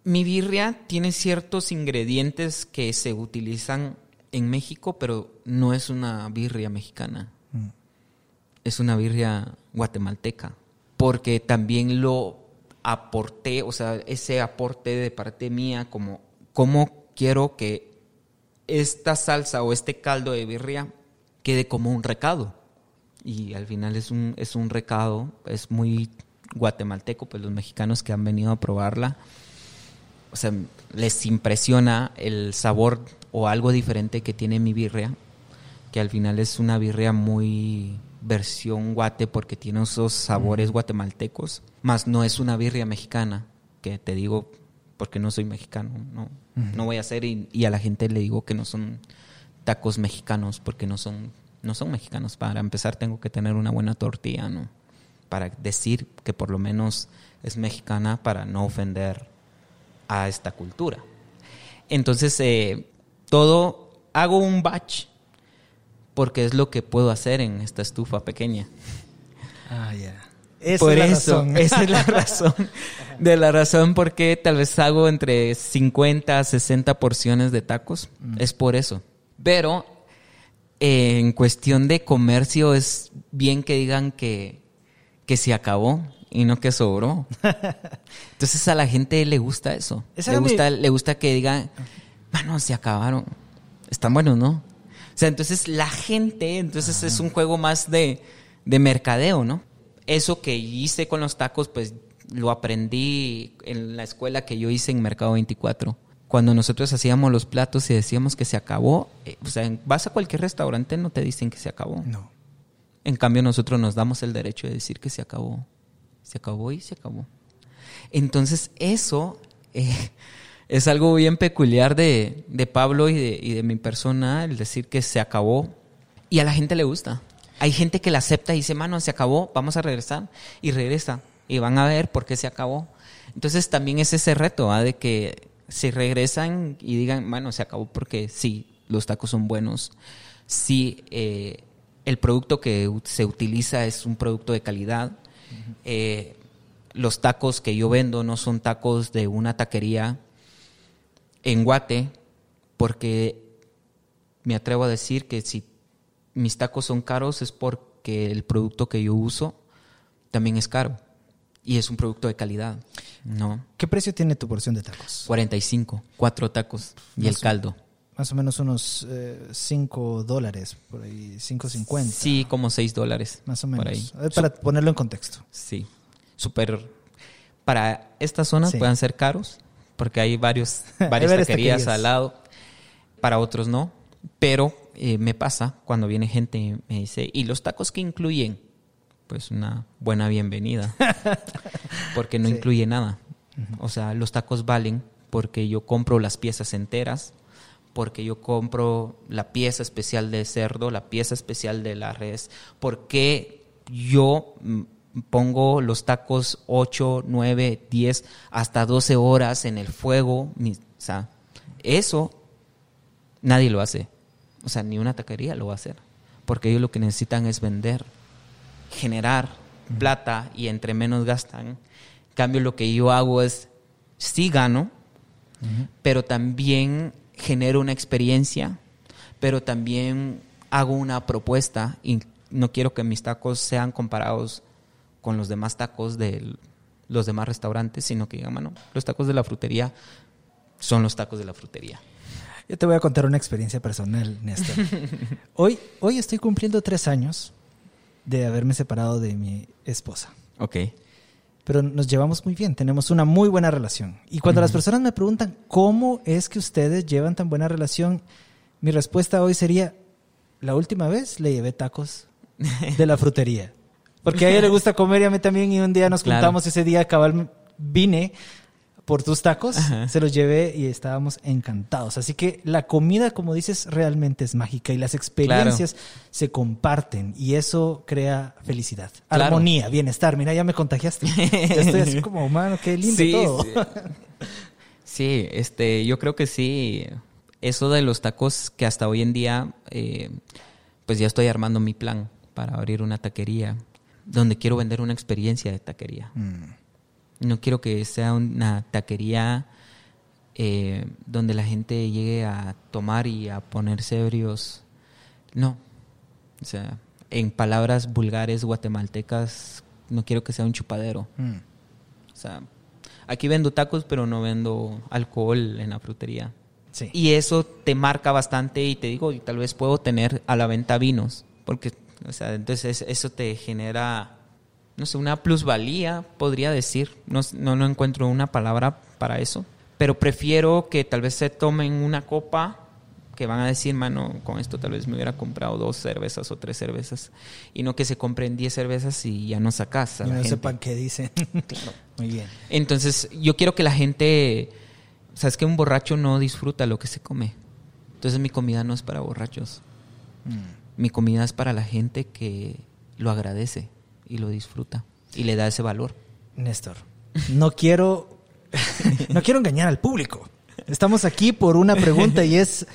mi birria tiene ciertos ingredientes que se utilizan en México, pero no es una birria mexicana. Mm. Es una birria guatemalteca. Porque también lo aporté, o sea, ese aporte de parte mía, como cómo quiero que esta salsa o este caldo de birria quede como un recado. Y al final es un, es un recado, es muy guatemalteco, pues los mexicanos que han venido a probarla o sea, les impresiona el sabor o algo diferente que tiene mi birria, que al final es una birria muy versión guate porque tiene esos sabores guatemaltecos, más no es una birria mexicana, que te digo porque no soy mexicano, no, no voy a hacer y, a la gente le digo que no son tacos mexicanos porque no son, no son mexicanos. Para empezar tengo que tener una buena tortilla, ¿no? Para decir que por lo menos es mexicana para no ofender a esta cultura. Entonces, eh, todo, hago un batch porque es lo que puedo hacer en esta estufa pequeña. Ah, ya. Por eso, esa es la razón. De la razón por qué tal vez hago entre 50 a 60 porciones de tacos. Mm. Es por eso. Pero eh, en cuestión de comercio es bien que digan que, que se acabó y no que sobró. Entonces a la gente le gusta eso. Le gusta, le gusta que digan, bueno, se acabaron. Están buenos, ¿no? O sea, entonces la gente, entonces es un juego más de, de mercadeo, ¿no? Eso que hice con los tacos, pues lo aprendí en la escuela que yo hice en Mercado 24. Cuando nosotros hacíamos los platos y decíamos que se acabó, eh, o sea, vas a cualquier restaurante no te dicen que se acabó. No. En cambio, nosotros nos damos el derecho de decir que se acabó. Se acabó y se acabó. Entonces, eso eh, es algo bien peculiar de, de Pablo y de, y de mi persona, el decir que se acabó. Y a la gente le gusta. Hay gente que la acepta y dice, mano, se acabó, vamos a regresar. Y regresa. Y van a ver por qué se acabó. Entonces, también es ese reto, ¿ah? de que si regresan y digan, bueno, se acabó porque sí, los tacos son buenos. Sí, eh, el producto que se utiliza es un producto de calidad. Eh, los tacos que yo vendo no son tacos de una taquería en Guate, porque me atrevo a decir que si mis tacos son caros es porque el producto que yo uso también es caro y es un producto de calidad, ¿no? ¿Qué precio tiene tu porción de tacos? 45, cuatro tacos y el o- caldo. Más o menos unos 5 dólares, por ahí, 5.50. Sí, como 6 dólares. Más o por menos. ahí. Eh, Para ponerlo en contexto. Sí, súper. Para estas zonas Sí. puedan ser caros, porque hay varios, varias taquerías taquerías. al lado. Para otros no. Pero eh, me pasa cuando viene gente y me dice, ¿y los tacos que incluyen? Pues una buena bienvenida. porque no Sí. incluye nada. O sea, los tacos valen porque yo compro las piezas enteras, porque yo compro la pieza especial de cerdo, la pieza especial de la res, porque yo mm, pongo los tacos 8, 9, 10, hasta 12 horas en el fuego. o sea, eso nadie lo hace. O sea, ni una taquería lo va a hacer. Porque ellos lo que necesitan es vender, generar plata y entre menos gastan. En cambio, lo que yo hago es, sí gano, pero también genero una experiencia, pero también hago una propuesta y no quiero que mis tacos sean comparados con los demás tacos de los demás restaurantes, sino que digan, mano, los tacos de la frutería son los tacos de la frutería. Yo te voy a contar una experiencia personal, Néstor. hoy, hoy estoy cumpliendo tres años de haberme separado de mi esposa. Ok. Pero nos llevamos muy bien, tenemos una muy buena relación. Y cuando las Ujú. personas me preguntan cómo es que ustedes llevan tan buena relación, mi respuesta hoy sería, la última vez le llevé tacos de la frutería. Porque a ella le gusta comer y a mí también. Y un día nos Claro. juntamos ese día, cabal, vine por tus tacos, Ajá. se los llevé y estábamos encantados. Así que la comida, como dices, realmente es mágica y las experiencias se comparten y eso crea felicidad, Claro. armonía, bienestar. Mira, ya me contagiaste. Ya estoy así como, mano, qué lindo Sí, todo. sí. Sí, este, yo creo que sí. Eso de los tacos que hasta hoy en día, eh, pues ya estoy armando mi plan para abrir una taquería donde quiero vender una experiencia de taquería. Mm. No quiero que sea una taquería eh, donde la gente llegue a tomar y a ponerse ebrios. No. O sea, en palabras vulgares guatemaltecas, no quiero que sea un chupadero. Mm. O sea, aquí vendo tacos, pero no vendo alcohol en la frutería. Sí. Y eso te marca bastante y te digo, y tal vez puedo tener a la venta vinos, porque, o sea, entonces eso te genera, no sé, una plusvalía, podría decir. No, no, no encuentro una palabra para eso, pero prefiero que tal vez se tomen una copa que van a decir, mano, con esto tal vez me hubiera comprado dos cervezas o tres cervezas, y no que se compren diez cervezas y ya no sacas a Y la no gente. sepan qué dicen. Muy bien. Entonces, yo quiero que la gente, sabes que un borracho no disfruta lo que se come. Entonces, mi comida no es para borrachos. Mm. Mi comida es para la gente que lo agradece y lo disfruta y le da ese valor. Néstor, no quiero, no quiero engañar al público. Estamos aquí por una pregunta y es,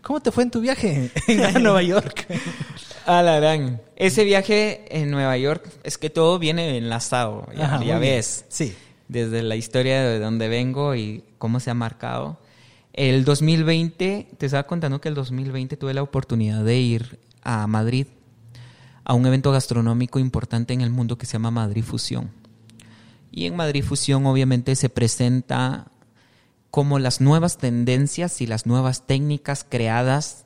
¿cómo te fue en tu viaje a Nueva York? A la gran. Ese viaje en Nueva York es que todo viene enlazado, ya, Ajá, ya muy bien. ves. Sí. Desde la historia de donde vengo y cómo se ha marcado. El 2020, te estaba contando que el 2020 tuve la oportunidad de ir a Madrid a un evento gastronómico importante en el mundo que se llama Madrid Fusión. Y en Madrid Fusión obviamente se presenta como las nuevas tendencias y las nuevas técnicas creadas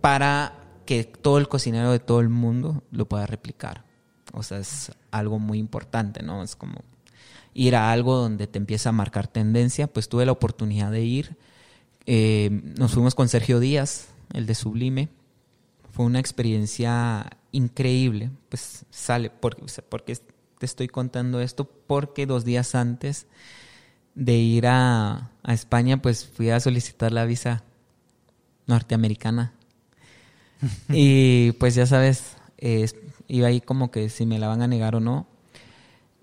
para que todo el cocinero de todo el mundo lo pueda replicar. O sea, es algo muy importante, ¿no? Es como ir a algo donde te empieza a marcar tendencia. Pues tuve la oportunidad de ir. Eh, nos fuimos con Sergio Díaz, el de Sublime. Fue una experiencia increíble. Pues sale, porque, porque te estoy contando esto, porque dos días antes de ir a, a España, pues fui a solicitar la visa norteamericana. y pues ya sabes, eh, iba ahí como que si me la van a negar o no.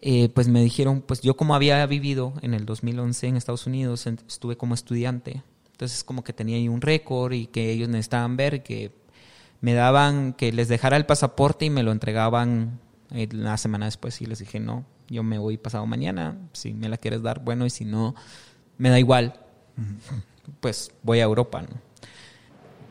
Eh, pues me dijeron, pues yo como había vivido en el 2011 en Estados Unidos, estuve como estudiante, entonces como que tenía ahí un récord y que ellos necesitaban ver que me daban, que les dejara el pasaporte y me lo entregaban eh, la semana después y les dije, no, yo me voy pasado mañana, si me la quieres dar, bueno, y si no, me da igual, pues voy a Europa, ¿no?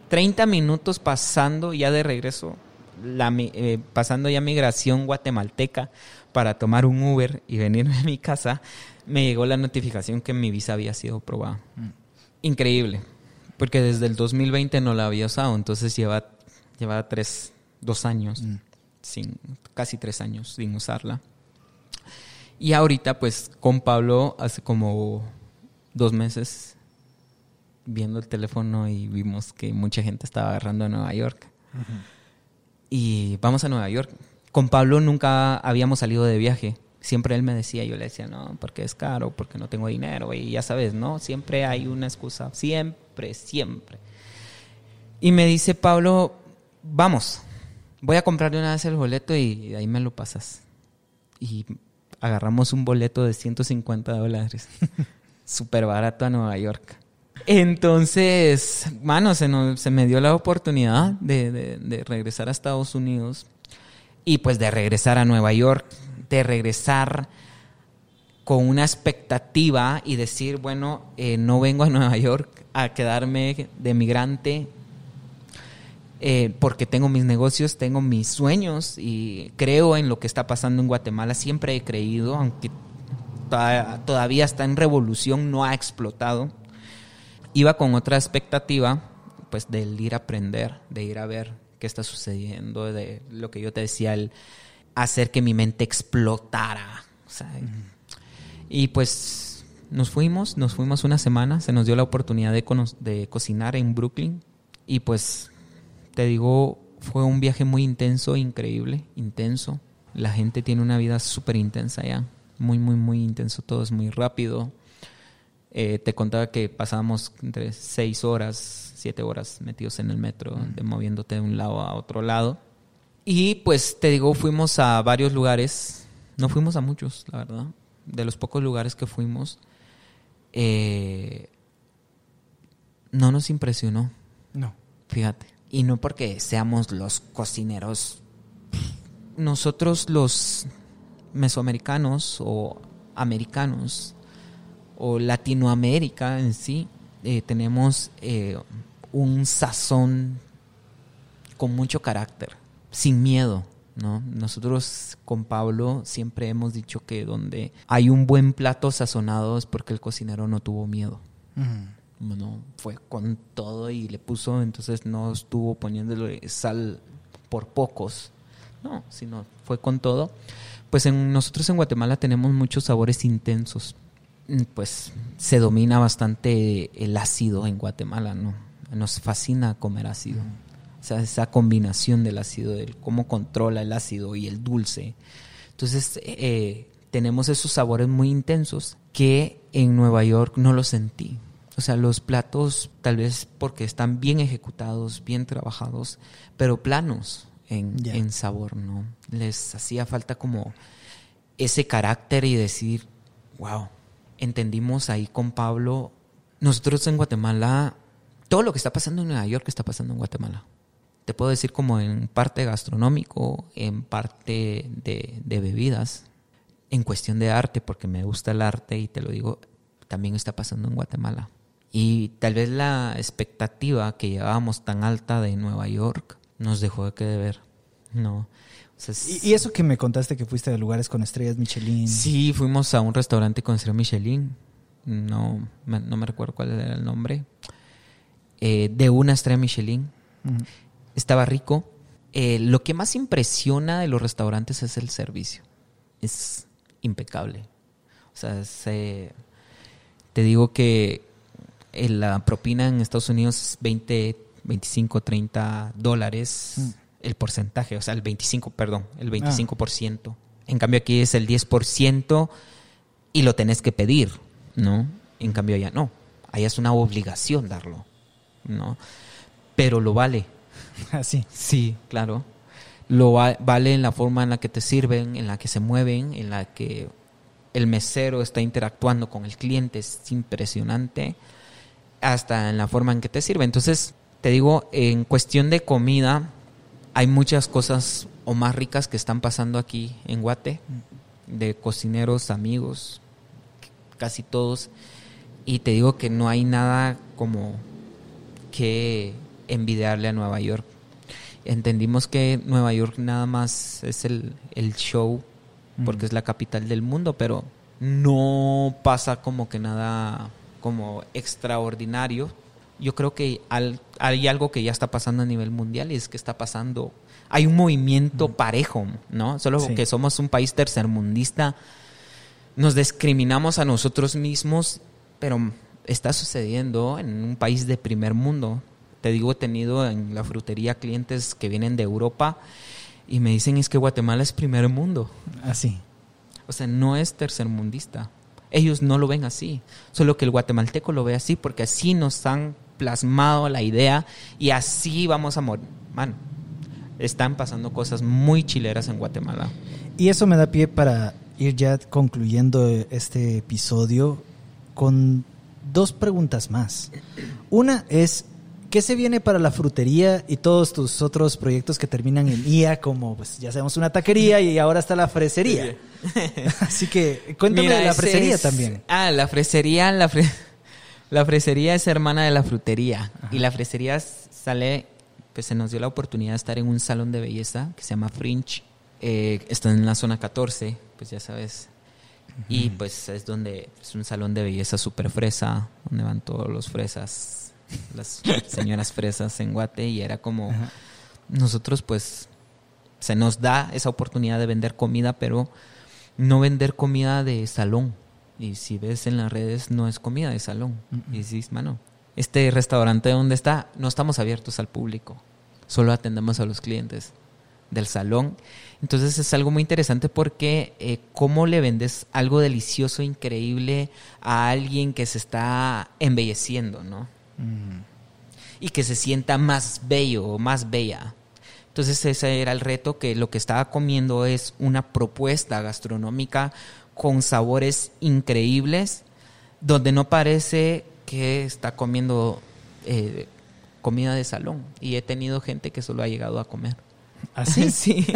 30 minutos pasando ya de regreso, la, eh, pasando ya migración guatemalteca para tomar un Uber y venirme a mi casa, me llegó la notificación que mi visa había sido aprobada. Mm. Increíble, porque desde el 2020 no la había usado, entonces lleva, lleva tres, dos años, mm. sin, casi tres años sin usarla. Y ahorita pues con Pablo hace como dos meses viendo el teléfono y vimos que mucha gente estaba agarrando a Nueva York. Y vamos a Nueva York. Con Pablo nunca habíamos salido de viaje. Siempre él me decía, yo le decía, no, porque es caro, porque no tengo dinero. Y ya sabes, ¿no? Siempre hay una excusa. Siempre, siempre. Y me dice Pablo, vamos, voy a comprarle una vez el boleto y ahí me lo pasas. Y agarramos un boleto de 150 dólares. Súper barato a Nueva York. Entonces, mano, se, se me dio la oportunidad de, regresar a Estados Unidos y pues de regresar a Nueva York, de regresar con una expectativa y decir, bueno, eh, no vengo a Nueva York a quedarme de migrante eh, porque tengo mis negocios, tengo mis sueños y creo en lo que está pasando en Guatemala. Siempre he creído, aunque todavía está en revolución, no ha explotado iba con otra expectativa, pues del ir a aprender, de ir a ver qué está sucediendo, de lo que yo te decía, el hacer que mi mente explotara. Y pues nos fuimos, nos fuimos una semana, se nos dio la oportunidad de, de cocinar en Brooklyn y pues te digo, fue un viaje muy intenso, increíble, intenso. La gente tiene una vida súper intensa ya, muy, muy, muy intenso, todo es muy rápido. Eh, te contaba que pasábamos entre seis horas, siete horas metidos en el metro, mm. de, moviéndote de un lado a otro lado. Y pues te digo, fuimos a varios lugares, no fuimos a muchos, la verdad. De los pocos lugares que fuimos, eh, no nos impresionó. No. Fíjate. Y no porque seamos los cocineros. Nosotros los mesoamericanos o americanos o Latinoamérica en sí, eh, tenemos eh, un sazón con mucho carácter, sin miedo. ¿no? Nosotros con Pablo siempre hemos dicho que donde hay un buen plato sazonado es porque el cocinero no tuvo miedo. Bueno, fue con todo y le puso, entonces no estuvo poniéndole sal por pocos, no, sino fue con todo. Pues en, nosotros en Guatemala tenemos muchos sabores intensos. Mm, pues se domina bastante el ácido en Guatemala, ¿no? Nos fascina comer ácido. O sea, esa combinación del ácido, del cómo controla el ácido y el dulce. Entonces, eh, tenemos esos sabores muy intensos que en Nueva York no los sentí. O sea, los platos tal vez porque están bien ejecutados, bien trabajados, pero planos en, en sabor, ¿no? Les hacía falta como ese carácter y decir, wow, entendimos ahí con Pablo, nosotros en Guatemala, todo lo que está pasando en Nueva York está pasando en Guatemala. Te puedo decir como en parte gastronómico, en parte de, bebidas, en cuestión de arte, porque me gusta el arte y te lo digo, también está pasando en Guatemala. Y tal vez la expectativa que llevábamos tan alta de Nueva York nos dejó de que de ver. No. ¿Y, eso que me contaste que fuiste de lugares con estrellas Michelin? Sí, fuimos a un restaurante con estrellas Michelin. No, no me recuerdo cuál era el nombre. Eh, de una estrella Michelin. Estaba rico, Eh, lo que más impresiona de los restaurantes es el servicio. Es impecable. O sea, se- te digo que la propina en Estados Unidos es 20, 25, 30 dólares Mm. el porcentaje, o sea, el 25, perdón, el 25%. En cambio aquí es el 10% y lo tenés que pedir, ¿no? En cambio allá no. Allá es una obligación darlo, ¿no? Pero lo vale. Así. Sí, claro. Lo va- vale en la forma en la que te sirven, en la que se mueven, en la que el mesero está interactuando con el cliente, es impresionante, hasta en la forma en que te sirve. Entonces, te digo, en cuestión de comida, hay muchas cosas o más ricas que están pasando aquí en Guate, de cocineros, amigos, casi todos. Y te digo que no hay nada como que envidiarle a Nueva York. Entendimos que Nueva York nada más es el, el show porque Mm. es la capital del mundo, pero no pasa como que nada como extraordinario. Yo creo que al- hay algo que ya está pasando a nivel mundial y es que está pasando, hay un movimiento parejo, ¿no? Solo Sí. que somos un país tercermundista, nos discriminamos a nosotros mismos, pero está sucediendo en un país de primer mundo. Te digo, he tenido en la frutería clientes que vienen de Europa y me dicen es que Guatemala es primer mundo. Así. O sea, no es tercermundista. Ellos no lo ven así. Solo que el guatemalteco lo ve así porque así nos han plasmado la idea y así vamos a morir. Mano, están pasando cosas muy chileras en Guatemala. Y eso me da pie para ir ya concluyendo este episodio con dos preguntas más. Una es, ¿qué se viene para la frutería y todos tus otros proyectos que terminan en IA, como pues ya sabemos una taquería y ahora está la fresería? Así que cuéntame Mira, de la ese fresería es- también. Ah, la fresería, la, fre- la fresería es hermana de la frutería. Y la fresería sale, pues se nos dio la oportunidad de estar en un salón de belleza que se llama Fringe. Eh, está en la zona 14, pues ya sabes. Y pues es donde es un salón de belleza súper fresa, donde van todos los fresas, las señoras fresas en Guate. Y era como, Ajá. nosotros pues se nos da esa oportunidad de vender comida, pero no vender comida de salón. Y si ves en las redes, no es comida de salón. Y dices, mano, este restaurante donde está, no estamos abiertos al público. Solo atendemos a los clientes del salón. Entonces es algo muy interesante porque eh, cómo le vendes algo delicioso, increíble a alguien que se está embelleciendo, ¿no? Mm. y que se sienta más bello o más bella. Entonces ese era el reto, que lo que estaba comiendo es una propuesta gastronómica con sabores increíbles, donde no parece que está comiendo eh, comida de salón. Y he tenido gente que solo ha llegado a comer. ¿Así? sí.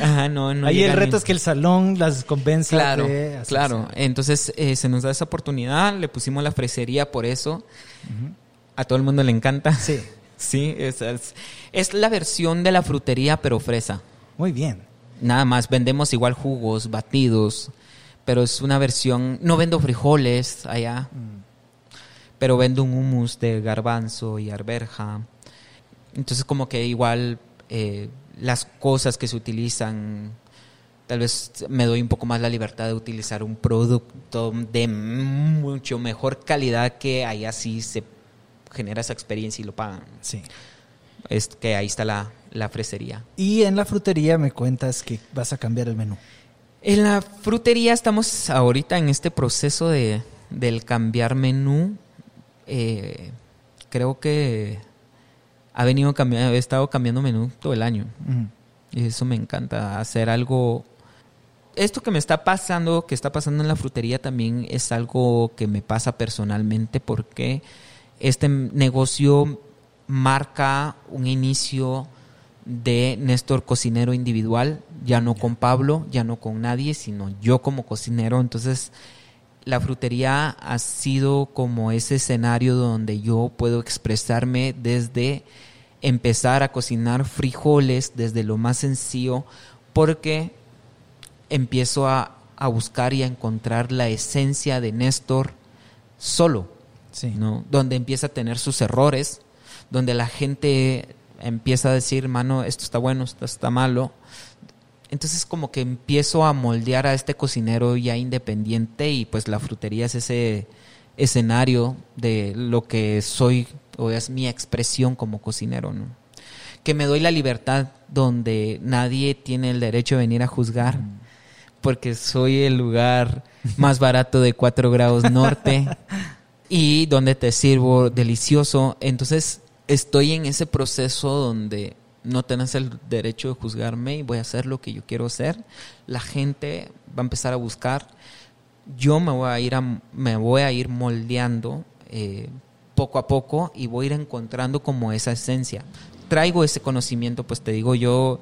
Ajá, no, no Ahí el reto ni- es que el salón las convenza Claro, de claro. Entonces eh, se nos da esa oportunidad, le pusimos la fresería por eso. A todo el mundo le encanta. Sí, Sí, es, es, es la versión de la frutería, pero fresa. muy bien. Nada más, vendemos igual jugos, batidos, pero es una versión, no vendo frijoles allá, pero vendo un hummus de garbanzo y arberja. Entonces como que igual eh, las cosas que se utilizan, tal vez me doy un poco más la libertad de utilizar un producto de mucho mejor calidad que allá sí se genera esa experiencia y lo pagan. Sí. Es que ahí está la, la fresería. Y en la frutería me cuentas que vas a cambiar el menú. En la frutería estamos ahorita en este proceso de, del cambiar menú. Eh, creo que ha venido cambiando, he estado cambiando menú todo el año. Y eso me encanta, hacer algo... Esto que me está pasando, que está pasando en la frutería también es algo que me pasa personalmente porque este negocio marca un inicio de Néstor cocinero individual, ya no con Pablo, ya no con nadie, sino yo como cocinero. Entonces, la frutería ha sido como ese escenario donde yo puedo expresarme desde empezar a cocinar frijoles desde lo más sencillo, porque empiezo a, a buscar y a encontrar la esencia de Néstor solo. Sí. ¿no? Donde empieza a tener sus errores, donde la gente empieza a decir, mano, esto está bueno, esto está malo. Entonces como que empiezo a moldear a este cocinero ya independiente y pues la frutería es ese escenario de lo que soy o es mi expresión como cocinero, ¿no? Que me doy la libertad donde nadie tiene el derecho de venir a juzgar porque soy el lugar más barato de 4 grados norte y donde te sirvo delicioso. Entonces estoy en ese proceso donde no tenés el derecho de juzgarme y voy a hacer lo que yo quiero hacer. La gente va a empezar a buscar. Yo me voy a ir, me voy a ir moldeando eh, poco a poco y voy a ir encontrando como esa esencia. Traigo ese conocimiento, pues te digo yo,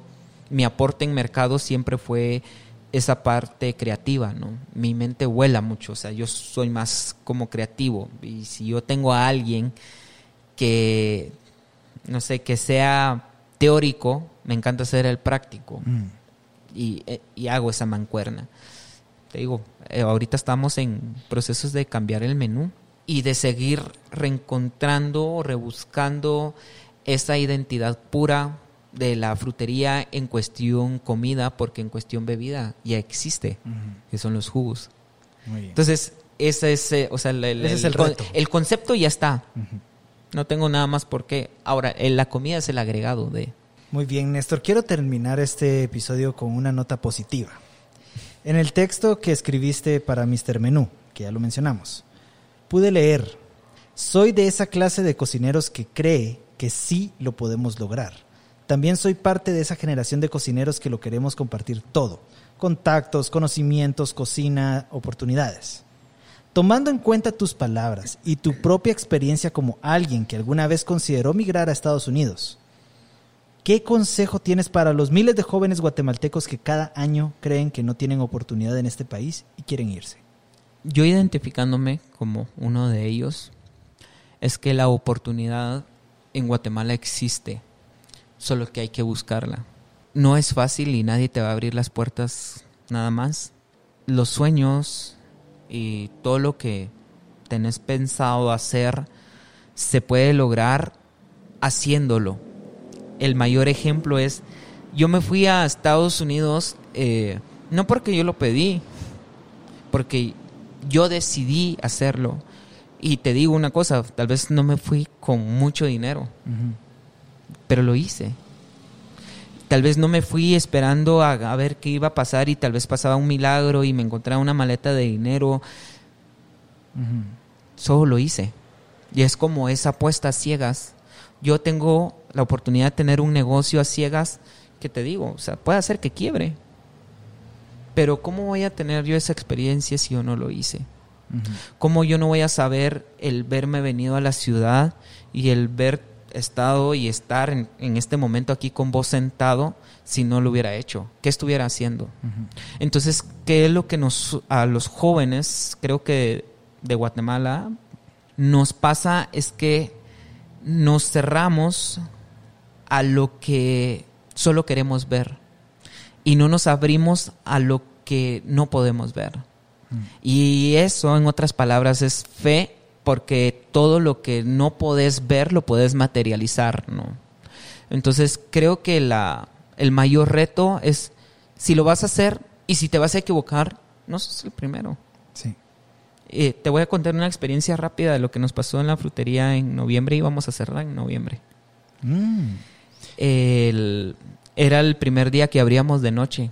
mi aporte en mercado siempre fue esa parte creativa, ¿no? Mi mente vuela mucho, o sea, yo soy más como creativo y si yo tengo a alguien que, no sé, que sea teórico, me encanta ser el práctico mm. eh, y, hago esa mancuerna. Te digo, eh, ahorita estamos en procesos de cambiar el menú y de seguir reencontrando, rebuscando esa identidad pura de la frutería en cuestión comida, porque en cuestión bebida ya existe, que son los jugos. Entonces, ese es, eh, o sea, el, el, concepto ya está. No tengo nada más por qué. Ahora, la comida es el agregado de... Muy bien, Néstor. Quiero terminar este episodio con una nota positiva. En el texto que escribiste para Mr. Menú, que ya lo mencionamos, pude leer, soy de esa clase de cocineros que cree que sí lo podemos lograr también soy parte de esa generación de cocineros que lo queremos compartir todo. Contactos, conocimientos, cocina, oportunidades. Tomando en cuenta tus palabras y tu propia experiencia como alguien que alguna vez consideró migrar a Estados Unidos, ¿qué consejo tienes para los miles de jóvenes guatemaltecos que cada año creen que no tienen oportunidad en este país y quieren irse? Yo identificándome como uno de ellos, es que la oportunidad en Guatemala existe solo que hay que buscarla. No es fácil y nadie te va a abrir las puertas nada más. Los sueños y todo lo que tenés pensado hacer se puede lograr haciéndolo. El mayor ejemplo es, yo me fui a Estados Unidos eh, no porque yo lo pedí, porque yo decidí hacerlo. Y te digo una cosa, tal vez no me fui con mucho dinero pero lo hice. Tal vez no me fui esperando a, ver qué iba a pasar y tal vez pasaba un milagro y me encontraba una maleta de dinero. Solo lo hice. Y es como esa apuesta a ciegas. Yo tengo la oportunidad de tener un negocio a ciegas que te digo, o sea, puede hacer que quiebre. Pero ¿cómo voy a tener yo esa experiencia si yo no lo hice? ¿Cómo yo no voy a saber el verme venido a la ciudad y el ver estado y estar en, este momento aquí con vos sentado si no lo hubiera hecho? ¿Qué estuviera haciendo? Entonces, ¿qué es lo que nos, a los jóvenes, creo que de Guatemala, nos pasa es que nos cerramos a lo que solo queremos ver y no nos abrimos a lo que no podemos ver. Y eso, en otras palabras, es fe porque todo lo que no podés ver lo podés materializar, ¿no? Entonces creo que la, el mayor reto es si lo vas a hacer y si te vas a equivocar, no sos el primero. Sí. Eh, te voy a contar una experiencia rápida de lo que nos pasó en la frutería en noviembre y vamos a hacerla en noviembre. Mm. era el primer día que abríamos de noche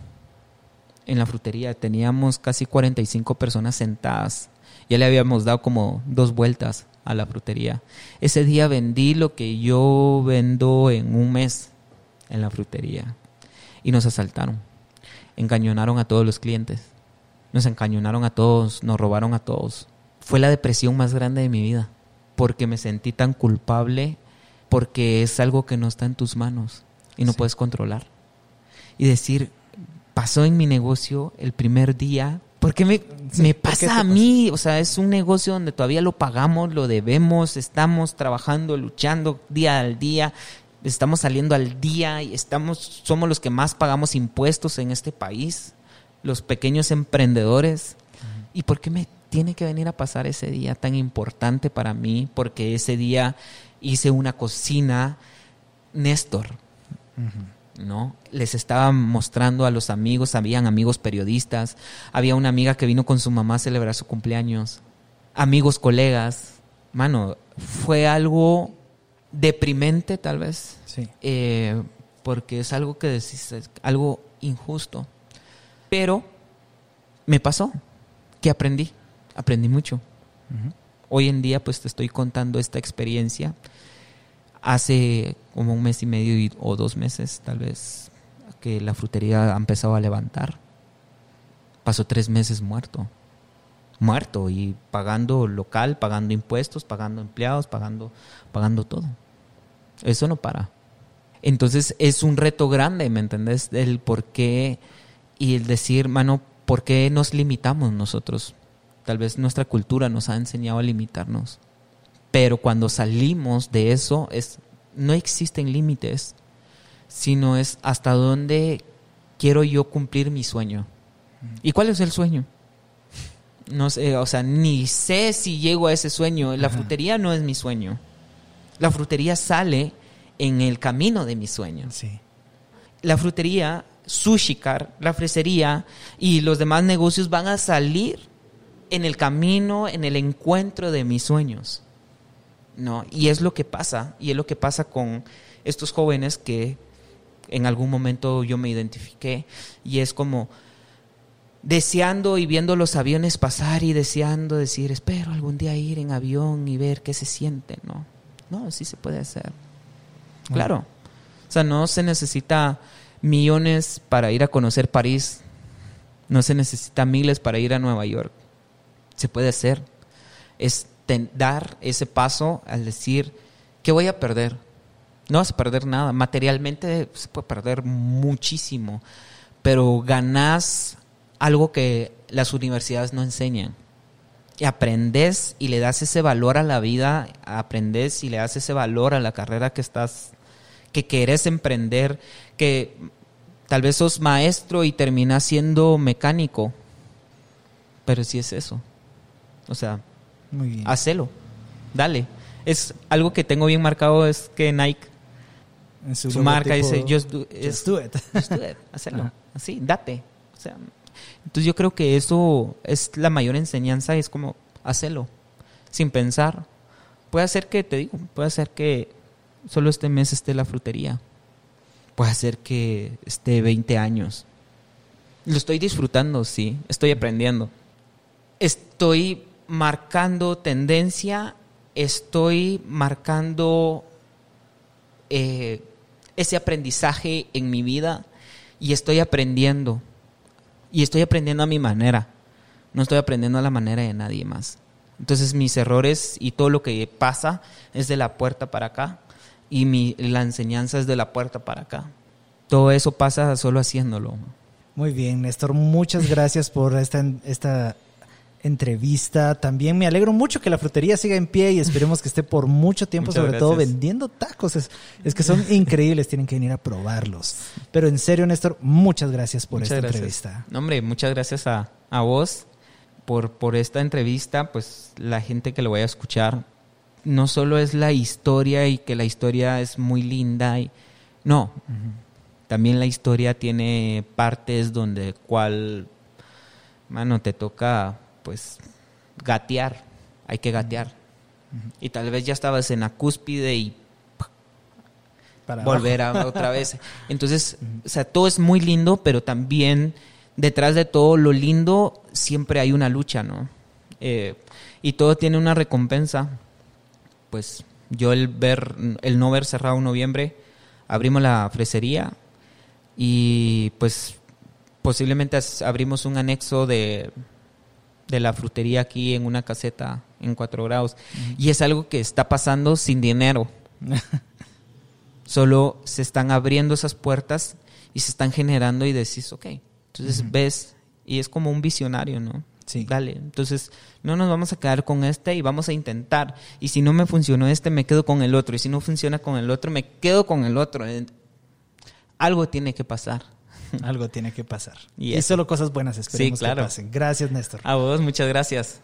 en la frutería. Teníamos casi 45 personas sentadas ya le habíamos dado como dos vueltas a la frutería. Ese día vendí lo que yo vendo en un mes en la frutería. Y nos asaltaron. Encañonaron a todos los clientes. Nos encañonaron a todos, nos robaron a todos. Fue la depresión más grande de mi vida. Porque me sentí tan culpable porque es algo que no está en tus manos y no puedes controlar. Y decir, pasó en mi negocio el primer día, ¿Por qué me, me pasa a mí? O sea, es un negocio donde todavía lo pagamos, lo debemos, estamos trabajando, luchando día al día, estamos saliendo al día y estamos, somos los que más pagamos impuestos en este país, los pequeños emprendedores. ¿Y por qué me tiene que venir a pasar ese día tan importante para mí? Porque ese día hice una cocina Néstor. ¿No? Les estaba mostrando a los amigos, habían amigos periodistas, había una amiga que vino con su mamá a celebrar su cumpleaños, amigos, colegas. Mano, fue algo deprimente tal vez, Sí. eh, porque es algo que decís, es algo injusto. Pero me pasó, que aprendí, aprendí mucho. Hoy en día pues te estoy contando esta experiencia. Hace como un mes y medio o dos meses tal vez que la frutería ha empezado a levantar. Pasó tres meses muerto. Muerto y pagando local, pagando impuestos, pagando empleados, pagando, pagando todo. Eso no para. Entonces es un reto grande, ¿me entendés? El por qué y el decir, mano, ¿por qué nos limitamos nosotros? Tal vez nuestra cultura nos ha enseñado a limitarnos. Pero cuando salimos de eso, es, no existen límites, sino es hasta dónde quiero yo cumplir mi sueño. ¿Y cuál es el sueño? No sé, o sea, ni sé si llego a ese sueño. La frutería no es mi sueño. La frutería sale en el camino de mi sueño. Sí. La frutería, Sushi Car, la fresería y los demás negocios van a salir en el camino, en el encuentro de mis sueños. ¿No? Y es lo que pasa, y es lo que pasa con estos jóvenes que en algún momento yo me identifiqué, y es como deseando y viendo los aviones pasar y deseando decir, espero algún día ir en avión y ver qué se siente, ¿no? No, sí se puede hacer. Claro. O sea, no se necesita millones para ir a conocer París. No se necesita miles para ir a Nueva York. Se puede hacer. Es dar ese paso al decir, ¿qué voy a perder? No vas a perder nada. Materialmente se puede perder muchísimo. Pero ganás algo que las universidades no enseñan. Y aprendes y le das ese valor a la vida, aprendes y le das ese valor a la carrera que estás, que querés emprender, que tal vez sos maestro y terminas siendo mecánico. Pero sí es eso. O sea, Muy bien. hacelo. Dale. Es algo que tengo bien marcado es que Nike, En su, marca dice, just do, Just do it. just do it. Ajá. Así, date. O sea, entonces yo creo que eso es la mayor enseñanza, es como hacerlo, sin pensar. Puede ser que, te digo, puede ser que solo este mes esté la frutería. Puede ser que esté 20 años. Lo estoy disfrutando, sí. Estoy aprendiendo. Estoy marcando tendencia. Estoy marcando eh, ese aprendizaje en mi vida y estoy aprendiendo. Y estoy aprendiendo a mi manera. No estoy aprendiendo a la manera de nadie más. Entonces mis errores y todo lo que pasa es de la puerta para acá y mi, la enseñanza es de la puerta para acá. Todo eso pasa solo haciéndolo. Muy bien, Néstor, muchas gracias por esta, esta entrevista. También me alegro mucho que la frutería siga en pie y esperemos que esté por mucho tiempo, Muchas sobre todo vendiendo tacos. Es, es que son increíbles, tienen que venir a probarlos. Pero en serio, Néstor, muchas gracias por Muchas esta gracias. entrevista. No, hombre, muchas gracias a, a vos por, por esta entrevista. Pues la gente que lo vaya a escuchar, no solo es la historia y que la historia es muy linda, y, no, también la historia tiene partes donde cual, mano, te toca pues gatear, hay que gatear. Y tal vez ya estabas en la cúspide y Para volver a otra vez. Entonces, o sea, todo es muy lindo, pero también detrás de todo lo lindo siempre hay una lucha, ¿no? Eh, y todo tiene una recompensa. Pues yo el ver, el no ver cerrado en noviembre, abrimos la fresería y pues posiblemente abrimos un anexo de, de la frutería aquí en una caseta en cuatro grados. Y es algo que está pasando sin dinero. Solo se están abriendo esas puertas y se están generando y decís, ok. Entonces ves, y es como un visionario, ¿no? Sí. Dale. Entonces, no nos vamos a quedar con este y vamos a intentar. Y si no me funcionó este, me quedo con el otro. Y si no funciona con el otro, me quedo con el otro. Algo tiene que pasar. Algo tiene que pasar. Y solo cosas buenas esperemos Sí, claro. que pasen. Gracias, Néstor. A vos, muchas gracias.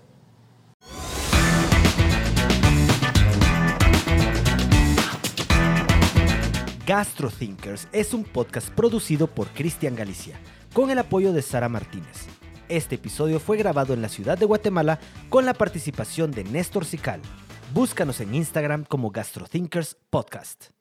GastroThinkers es un podcast producido por Cristian Galicia, con el apoyo de Sara Martínez. Este episodio fue grabado en la ciudad de Guatemala con la participación de Néstor Sical. Búscanos en Instagram como GastroThinkers Podcast.